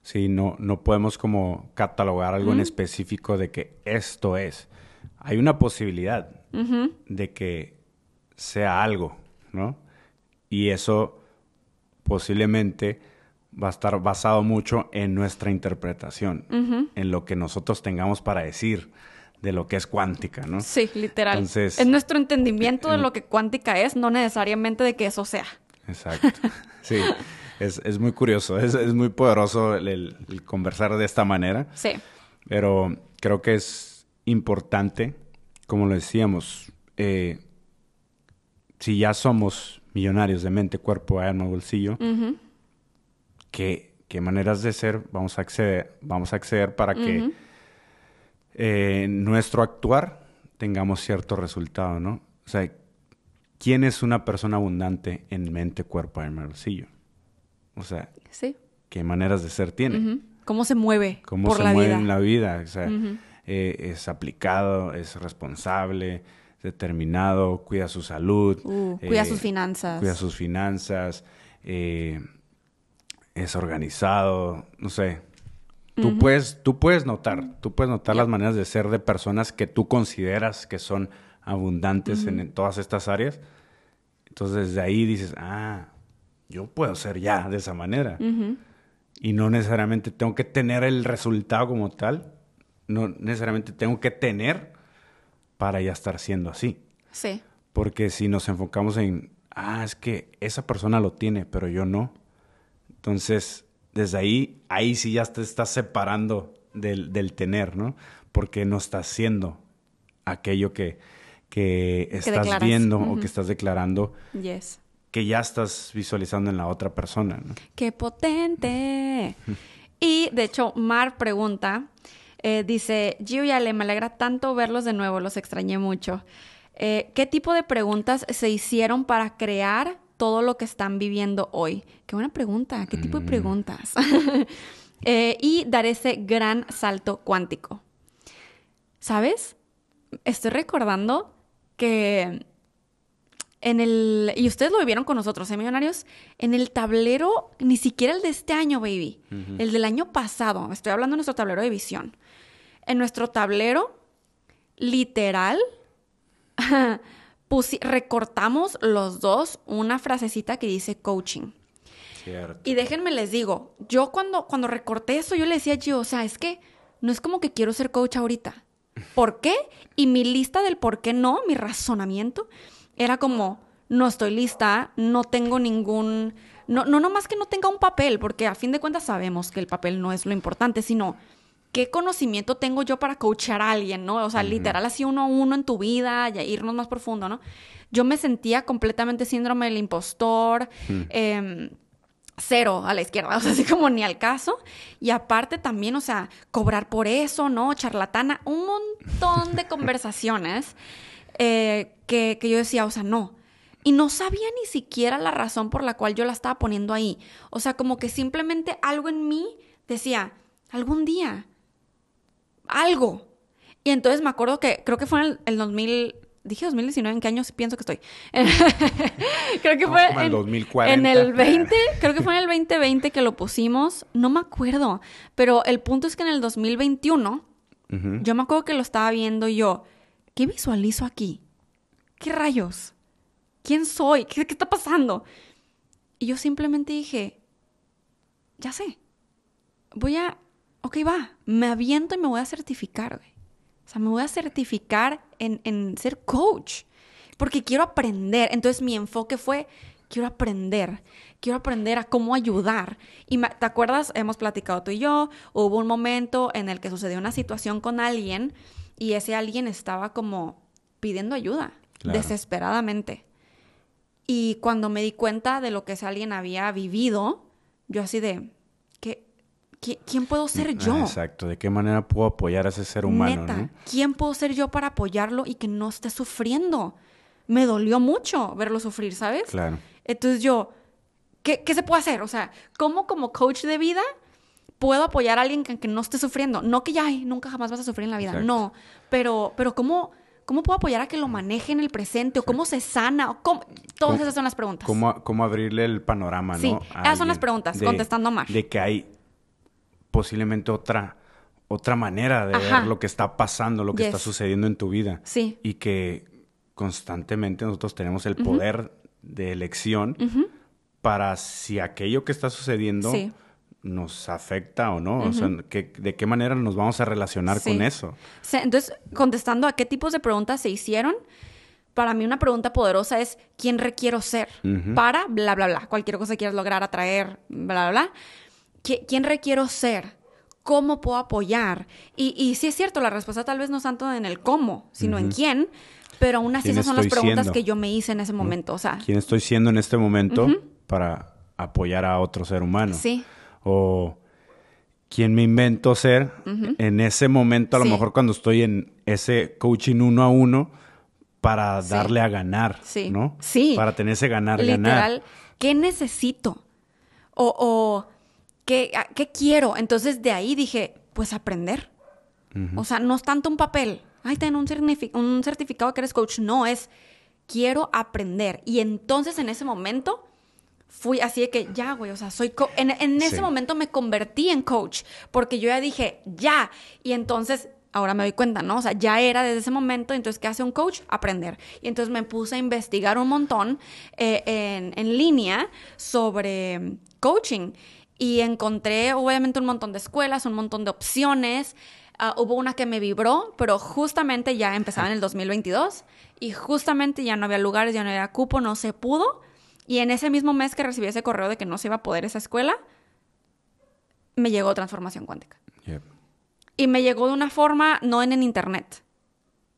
Sí, no, no podemos como catalogar algo en específico de que esto es. Hay una posibilidad de que sea algo, ¿no? Y eso posiblemente va a estar basado mucho en nuestra interpretación, en lo que nosotros tengamos para decir de lo que es cuántica, ¿no? Sí, literal. Entonces, en nuestro entendimiento de lo que cuántica es, no necesariamente de que eso sea. Exacto. [LAUGHS] Sí es, muy curioso, es, muy poderoso el, conversar de esta manera. Sí. Pero creo que es importante, como lo decíamos, eh, si ya somos millonarios de mente, cuerpo, alma, bolsillo, ¿qué, maneras de ser vamos a acceder, vamos a acceder para que eh, nuestro actuar tengamos cierto resultado, ¿no? O sea, ¿quién es una persona abundante en mente, cuerpo, alma, bolsillo? O sea, ¿qué maneras de ser tiene? ¿Cómo se mueve ¿Cómo por se la mueve vida? en la vida? O sea, eh, es aplicado, es responsable, determinado, cuida su salud. Uh, cuida sus eh, finanzas. Cuida sus finanzas. Eh, es organizado, no sé. Tú, puedes, tú puedes notar, tú puedes notar las maneras de ser de personas que tú consideras que son abundantes en, todas estas áreas. Entonces, desde ahí dices, ah, yo puedo ser ya de esa manera. Y no necesariamente tengo que tener el resultado como tal, no necesariamente tengo que tener para ya estar siendo así. Sí. Porque si nos enfocamos en, ah, es que esa persona lo tiene, pero yo no. Entonces, desde ahí, ahí sí ya te estás separando del, del tener, ¿no? Porque no estás siendo aquello que, que estás viendo o que estás declarando. Yes que ya estás visualizando en la otra persona. ¿no? ¡Qué potente! y de hecho, Mar pregunta, eh, dice, Gio y Ale, me alegra tanto verlos de nuevo, los extrañé mucho. Eh, ¿Qué tipo de preguntas se hicieron para crear todo lo que están viviendo hoy? Qué buena pregunta. ¿Qué tipo de mm. preguntas? [LAUGHS] Eh, y dar ese gran salto cuántico. ¿Sabes? Estoy recordando que en el, y ustedes lo vivieron con nosotros, ¿eh, millonarios? En el tablero, ni siquiera el de este año, baby, el del año pasado, estoy hablando de nuestro tablero de visión. En nuestro tablero, literal, [LAUGHS] recortamos los dos una frasecita que dice coaching. Y déjenme les digo, yo cuando, cuando recorté eso, yo le decía a Gio, o sea, es que no es como que quiero ser coach ahorita. ¿Por qué? Y mi lista del por qué no, mi razonamiento, era como, no estoy lista, no tengo ningún... No, no nomás que no tenga un papel, porque a fin de cuentas sabemos que el papel no es lo importante, sino qué conocimiento tengo yo para coachar a alguien, ¿no? O sea, literal así uno a uno en tu vida, y irnos más profundo, ¿no? Yo me sentía completamente síndrome del impostor, eh, cero a la izquierda, [LAUGHS] o sea, así como ni al caso. Y aparte también, o sea, cobrar por eso, ¿no? Charlatana, un montón de [LAUGHS] conversaciones eh, que, que yo decía, o sea, no. Y no sabía ni siquiera la razón por la cual yo la estaba poniendo ahí. O sea, como que simplemente algo en mí decía, algún día, algo. Y entonces me acuerdo que creo que fue en el, el 2000, Dije 2019, ¿en qué año pienso que estoy? [LAUGHS] creo que fue en, 2040. en el 20, creo que fue en el 2020 que lo pusimos, no me acuerdo, pero el punto es que en el 2021, yo me acuerdo que lo estaba viendo yo, ¿qué visualizo aquí? ¿Qué rayos? ¿Quién soy? ¿Qué, qué está pasando? Y yo simplemente dije, ya sé, voy a, ok, va, me aviento y me voy a certificar, güey. O sea, me voy a certificar en, ser coach porque quiero aprender. Entonces mi enfoque fue, quiero aprender, quiero aprender a cómo ayudar. Y te acuerdas, hemos platicado tú y yo, hubo un momento en el que sucedió una situación con alguien y ese alguien estaba como pidiendo ayuda, desesperadamente. Y cuando me di cuenta de lo que ese alguien había vivido, yo así de, ¿quién puedo ser yo? Exacto, ¿de qué manera puedo apoyar a ese ser humano? Neta, ¿quién puedo ser yo para apoyarlo y que no esté sufriendo? Me dolió mucho verlo sufrir, ¿sabes? Claro. Entonces yo, ¿qué, se puede hacer? O sea, ¿cómo como coach de vida puedo apoyar a alguien que, no esté sufriendo? No que ya nunca jamás vas a sufrir en la vida, no, pero, pero ¿cómo, ¿cómo puedo apoyar a que lo maneje en el presente? ¿O cómo se sana? ¿O cómo? Todas esas son las preguntas. ¿Cómo, cómo abrirle el panorama, sí, esas son las preguntas, contestando más. De que hay posiblemente otra, otra manera de ver lo que está pasando, lo que está sucediendo en tu vida. Sí. Y que constantemente nosotros tenemos el poder de elección para si aquello que está sucediendo nos afecta o no. O sea, de qué manera nos vamos a relacionar con eso. entonces, contestando a qué tipos de preguntas se hicieron, para mí una pregunta poderosa es ¿quién requiero ser? Para bla, bla, bla. Cualquier cosa que quieras lograr, atraer, bla, bla, bla. ¿Quién requiero ser? ¿Cómo puedo apoyar? Y, y sí es cierto, la respuesta tal vez no es tanto en el cómo, sino en quién, pero aún así esas son las preguntas que yo me hice en ese momento. O sea, ¿quién estoy siendo en este momento para apoyar a otro ser humano? Sí. O quién me invento ser en ese momento, a lo mejor cuando estoy en ese coaching uno a uno, para darle a ganar, sí. ¿no? Sí. Para tener ese ganar, ganar. ¿qué necesito? O, o ¿qué, quiero? Entonces de ahí dije, pues aprender. O sea, no es tanto un papel. Ay, ten un, un certificado que eres coach. No, es quiero aprender. Y entonces en ese momento fui así de que ya, güey, o sea, soy en, en, ese momento me convertí en coach porque yo ya dije, ya. Y entonces ahora me doy cuenta, ¿no? O sea, ya era desde ese momento, entonces, ¿qué hace un coach? Aprender. Y entonces me puse a investigar un montón eh, en, en, línea sobre coaching y encontré obviamente un montón de escuelas, un montón de opciones. Ah, hubo una que me vibró, pero justamente ya empezaba en el 2022 y justamente ya no había lugares, ya no había cupo, no se pudo. Y en ese mismo mes que recibí ese correo de que no se iba a poder esa escuela, me llegó transformación cuántica. Y me llegó de una forma, no en el internet.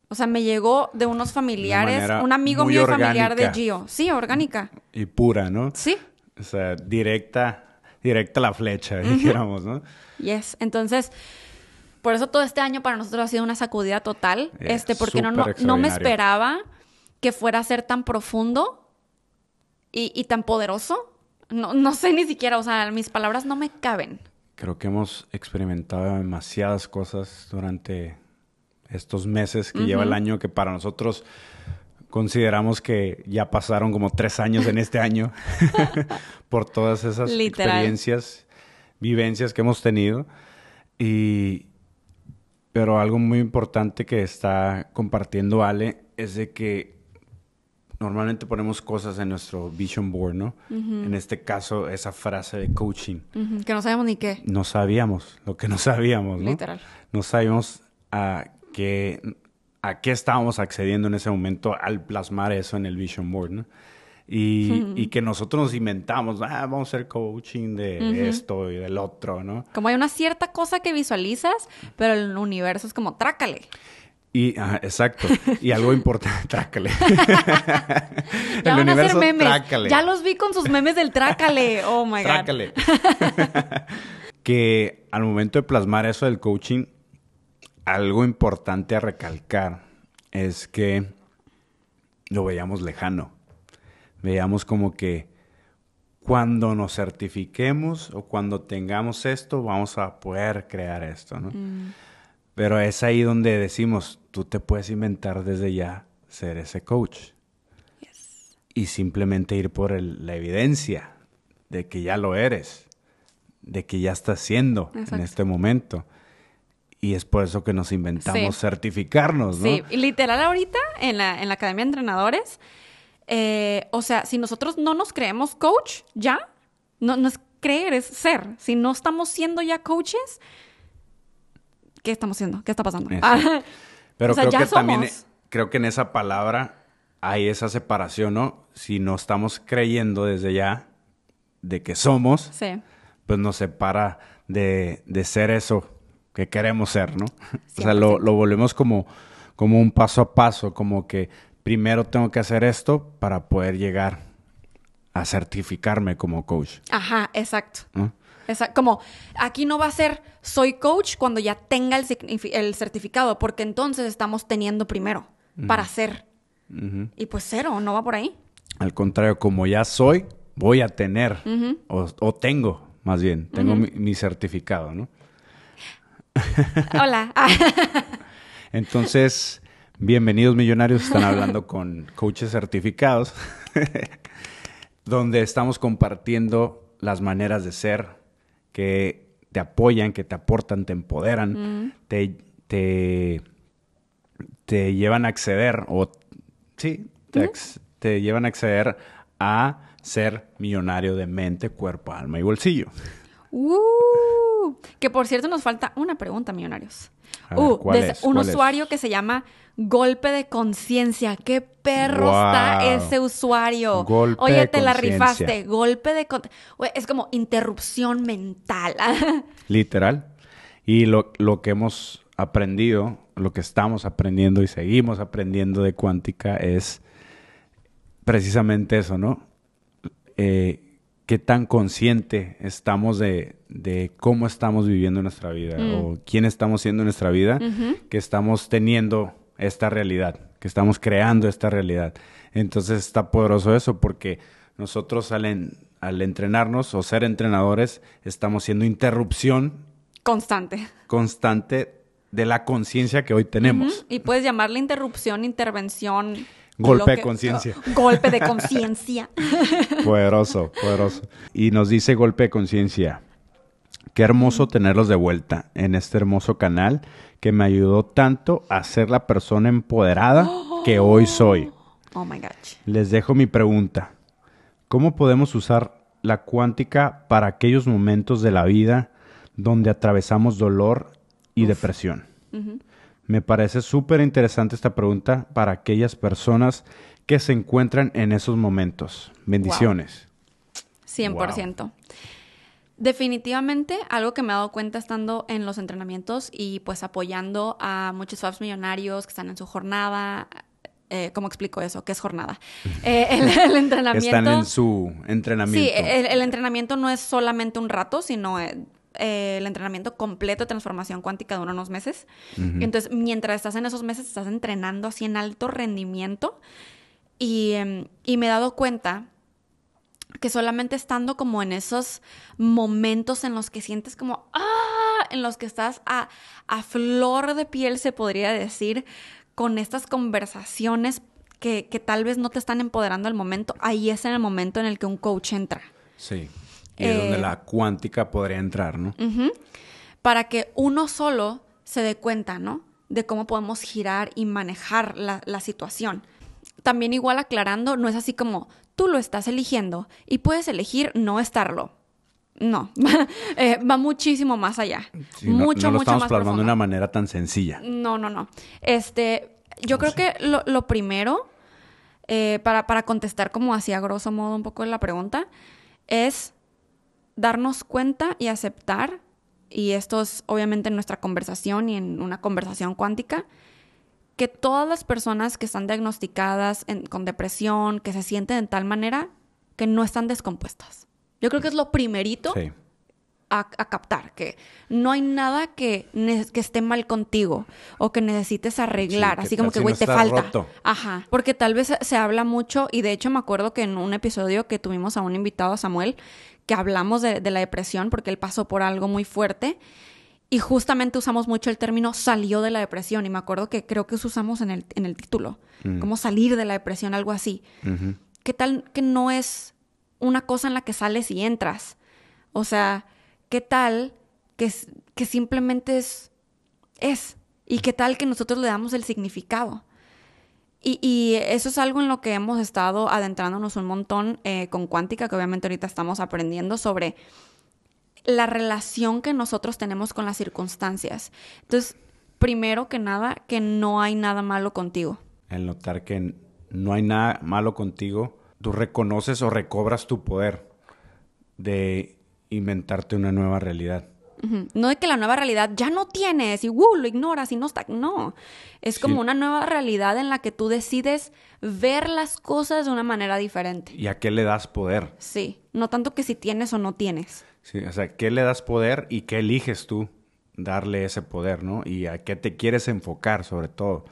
O sea, me llegó de unos familiares, un amigo mío familiar de Gio. Sí, orgánica. Y pura, ¿no? Sí. O sea, directa directa la flecha, dijéramos, ¿no? Yes. Entonces, por eso todo este año para nosotros ha sido una sacudida total, este, porque no, no, no, me esperaba que fuera a ser tan profundo y, tan poderoso. No, no sé ni siquiera, o sea, mis palabras no me caben. Creo que hemos experimentado demasiadas cosas durante estos meses que lleva el año que para nosotros consideramos que ya pasaron como tres años en este año [LAUGHS] [LAUGHS] por todas esas experiencias, vivencias que hemos tenido. Y, pero algo muy importante que está compartiendo Ale es de que normalmente ponemos cosas en nuestro vision board, ¿no? En este caso, esa frase de coaching. Que no sabíamos ni qué. No sabíamos, lo que no sabíamos, ¿no? Literal. No sabíamos a qué, a qué estábamos accediendo en ese momento al plasmar eso en el vision board, ¿no? Y, que nosotros nos inventamos, ah, vamos a hacer coaching de esto y del otro, ¿no? Como hay una cierta cosa que visualizas, pero el universo es como, trácale. Y, exacto. Y algo importante, [LAUGHS] trácale. [LAUGHS] ya van a hacer memes. Ya los vi con sus memes del trácale. Oh my God. Trácale. [LAUGHS] que al momento de plasmar eso del coaching, algo importante a recalcar es que lo veíamos lejano. Veíamos como que cuando nos certifiquemos o cuando tengamos esto, vamos a poder crear esto, ¿no? Mm. Pero es ahí donde decimos, tú te puedes inventar desde ya ser ese coach. Y simplemente ir por la evidencia de que ya lo eres, de que ya estás siendo en este momento. Y es por eso que nos inventamos certificarnos, ¿no? Sí, literal ahorita en la, en la Academia de Entrenadores, eh, o sea, si nosotros no nos creemos coach, ya, no, no es creer, es ser. Si no estamos siendo ya coaches, ¿qué estamos haciendo? ¿Qué está pasando? [LAUGHS] Pero creo que también, creo que en esa palabra hay esa separación, ¿no? Si no estamos creyendo desde ya de que somos, pues nos separa de, ser eso que queremos ser, ¿no? O sea, lo, volvemos como, como un paso a paso, como que primero tengo que hacer esto para poder llegar a certificarme como coach. Ajá, exacto. Como aquí no va a ser soy coach cuando ya tenga el, certificado, porque entonces estamos teniendo primero para ser. Y pues cero, no va por ahí. Al contrario, como ya soy, voy a tener, o, tengo, más bien, tengo mi, certificado, ¿no? Hola. [LAUGHS] Entonces, bienvenidos millonarios, están hablando con coaches certificados, [LAUGHS] donde estamos compartiendo las maneras de ser, que te apoyan, que te aportan, te empoderan, mm. te, te, te, llevan a acceder, o sí, te, llevan a acceder a ser millonario de mente, cuerpo, alma y bolsillo. Uh, que por cierto nos falta una pregunta, millonarios. uh, un usuario que se llama Golpe de conciencia. Qué perro está ese usuario. Golpe Oye, te la rifaste. Golpe de Es como interrupción mental. [LAUGHS] Literal. Y lo, que hemos aprendido, lo que estamos aprendiendo y seguimos aprendiendo de cuántica es precisamente eso, ¿no? Eh, qué tan consciente estamos de, cómo estamos viviendo nuestra vida mm. o quién estamos siendo en nuestra vida, que estamos teniendo esta realidad, que estamos creando esta realidad. Entonces está poderoso eso porque nosotros al, al entrenarnos o ser entrenadores estamos siendo interrupción constante. Constante de la conciencia que hoy tenemos. Y puedes llamarle interrupción, intervención. [LAUGHS] Golpe de conciencia. golpe de conciencia. poderoso, poderoso. Y nos dice golpe de conciencia. Qué hermoso tenerlos de vuelta en este hermoso canal que me ayudó tanto a ser la persona empoderada que [GASPS] hoy soy. Oh my gosh. Les dejo mi pregunta. ¿Cómo podemos usar la cuántica para aquellos momentos de la vida donde atravesamos dolor y depresión? Me parece súper interesante esta pregunta para aquellas personas que se encuentran en esos momentos. Bendiciones. 100%. Definitivamente, algo que me he dado cuenta estando en los entrenamientos y pues apoyando a muchos FABs millonarios que están en su jornada. Eh, ¿Cómo explico eso? ¿Qué es jornada? [LAUGHS] Eh, el, entrenamiento. Están en su entrenamiento. Sí, el, entrenamiento no es solamente un rato, sino eh, el entrenamiento completo de transformación cuántica dura unos meses. Entonces, mientras estás en esos meses, estás entrenando así en alto rendimiento. Y, em, y me he dado cuenta que solamente estando como en esos momentos en los que sientes como, ah, en los que estás a, a flor de piel, se podría decir, con estas conversaciones que, que, tal vez no te están empoderando al momento, ahí es en el momento en el que un coach entra. Sí. Y es donde Eh, la cuántica podría entrar, ¿no? Para que uno solo se dé cuenta, ¿no? De cómo podemos girar y manejar la, la situación. También igual aclarando, no es así como tú lo estás eligiendo y puedes elegir no estarlo. No, [LAUGHS] Eh, va muchísimo más allá. Sí, no- mucho, no, lo mucho estamos más plasmando de una manera tan sencilla. No, no, no. Este, yo Oh, creo sí. que lo, lo primero, eh, para, para contestar como así a grosso modo un poco la pregunta, es darnos cuenta y aceptar, y esto es obviamente en nuestra conversación y en una conversación cuántica, que todas las personas que están diagnosticadas en- con depresión, que se sienten de tal manera, que no están descompuestas. Yo creo que es lo primerito Sí. a, a captar, que no hay nada que, que esté mal contigo o que necesites arreglar, Sí, que así como que, güey, no te falta. roto. Ajá, porque tal vez se, se habla mucho y de hecho me acuerdo que en un episodio que tuvimos a un invitado, Samuel, que hablamos de, de la depresión porque él pasó por algo muy fuerte y justamente usamos mucho el término salió de la depresión y me acuerdo que creo que eso usamos en el, en el título, Mm. como salir de la depresión, algo así. ¿Qué tal que no es una cosa en la que sales y entras? O sea, ¿qué tal que, que simplemente es, es? ¿Y qué tal que nosotros le damos el significado? Y, y eso es algo en lo que hemos estado adentrándonos un montón eh, con Cuántica, que obviamente ahorita estamos aprendiendo sobre la relación que nosotros tenemos con las circunstancias. Entonces, primero que nada, que no hay nada malo contigo. El notar que no hay nada malo contigo, tú reconoces o recobras tu poder de inventarte una nueva realidad. No de que la nueva realidad ya no tienes y ¡uh! lo ignoras y no está. No. Es como Sí. una nueva realidad en la que tú decides ver las cosas de una manera diferente. ¿Y a qué le das poder? Sí. No tanto que si tienes o no tienes. Sí, o sea, ¿qué le das poder y qué eliges tú darle ese poder, ¿no? Y a qué te quieres enfocar, sobre todo.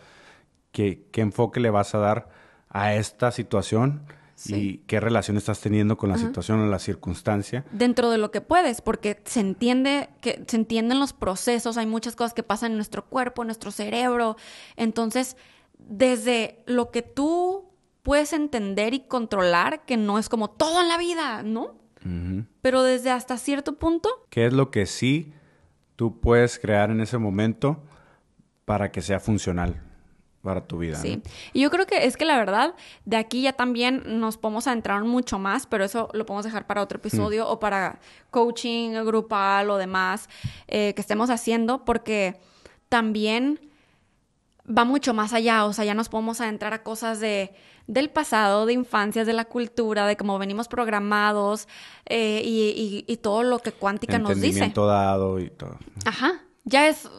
¿Qué, qué enfoque le vas a dar a esta situación Sí. y qué relación estás teniendo con la situación o la circunstancia? Dentro de lo que puedes, porque se entiende que se entienden los procesos, hay muchas cosas que pasan en nuestro cuerpo, en nuestro cerebro. Entonces, desde lo que tú puedes entender y controlar, que no es como todo en la vida, ¿no? Pero desde hasta cierto punto, ¿Qué es lo que sí tú puedes crear en ese momento para que sea funcional para tu vida? Sí, ¿no? y yo creo que es que la verdad, de aquí ya también nos podemos adentrar mucho más, pero eso lo podemos dejar para otro episodio o para coaching grupal o demás eh, que estemos haciendo, porque también va mucho más allá, o sea, ya nos podemos adentrar a cosas de del pasado, de infancias, de la cultura, de cómo venimos programados eh, y, y- y todo lo que cuántica nos dice. Dado y todo. Ajá, ya es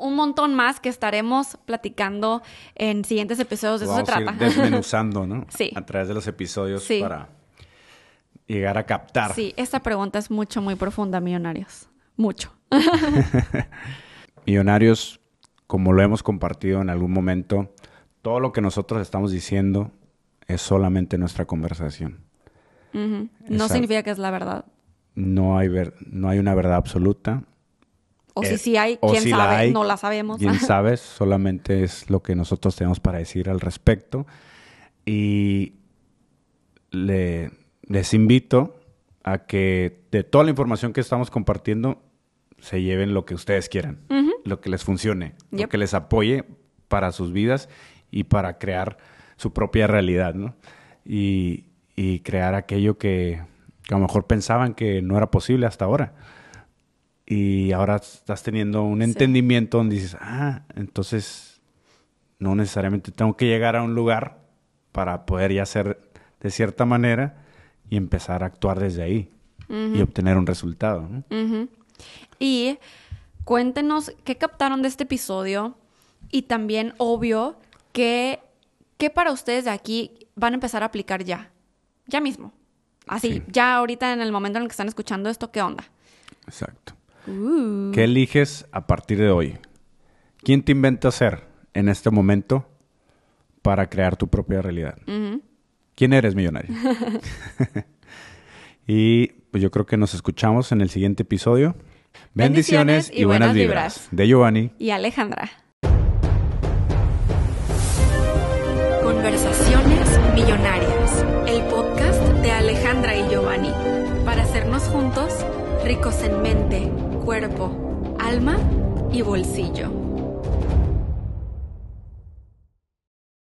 un montón más que estaremos platicando en siguientes episodios. De eso se trata. desmenuzando, ¿no? [LAUGHS] Sí. A través de los episodios Sí. para llegar a captar. Sí, esta pregunta es mucho, muy profunda, millonarios. Mucho. [LAUGHS] Millonarios, como lo hemos compartido en algún momento, todo lo que nosotros estamos diciendo es solamente nuestra conversación. No significa que es la verdad. No hay, ver- no hay una verdad absoluta. O Eh, si sí hay, quién si sabe, hay, no la sabemos. Bien [LAUGHS] sabes, solamente es lo que nosotros tenemos para decir al respecto. Y le- les invito a que de toda la información que estamos compartiendo, se lleven lo que ustedes quieran, lo que les funcione, lo que les apoye para sus vidas y para crear su propia realidad, ¿no? Y, y crear aquello que, que a lo mejor pensaban que no era posible hasta ahora. Y ahora estás teniendo un Sí. entendimiento donde dices, ah, entonces no necesariamente tengo que llegar a un lugar para poder ya ser de cierta manera y empezar a actuar desde ahí y obtener un resultado. ¿no? Y cuéntenos qué captaron de este episodio y también, obvio, que, que para ustedes de aquí van a empezar a aplicar ya. Ya mismo. Así, Sí. ya ahorita en el momento en el que están escuchando esto, ¿qué onda? Exacto. Uh. ¿Qué eliges a partir de hoy? ¿Quién te inventa ser en este momento para crear tu propia realidad? ¿Quién eres millonario? [LAUGHS] [LAUGHS] y pues yo creo que nos escuchamos en el siguiente episodio. Bendiciones, y, buenas, vibras. De Giovanni. Y Alejandra. Conversaciones Millonarias. El podcast de Alejandra y Giovanni. Para hacernos juntos ricos en mente, cuerpo, alma y bolsillo.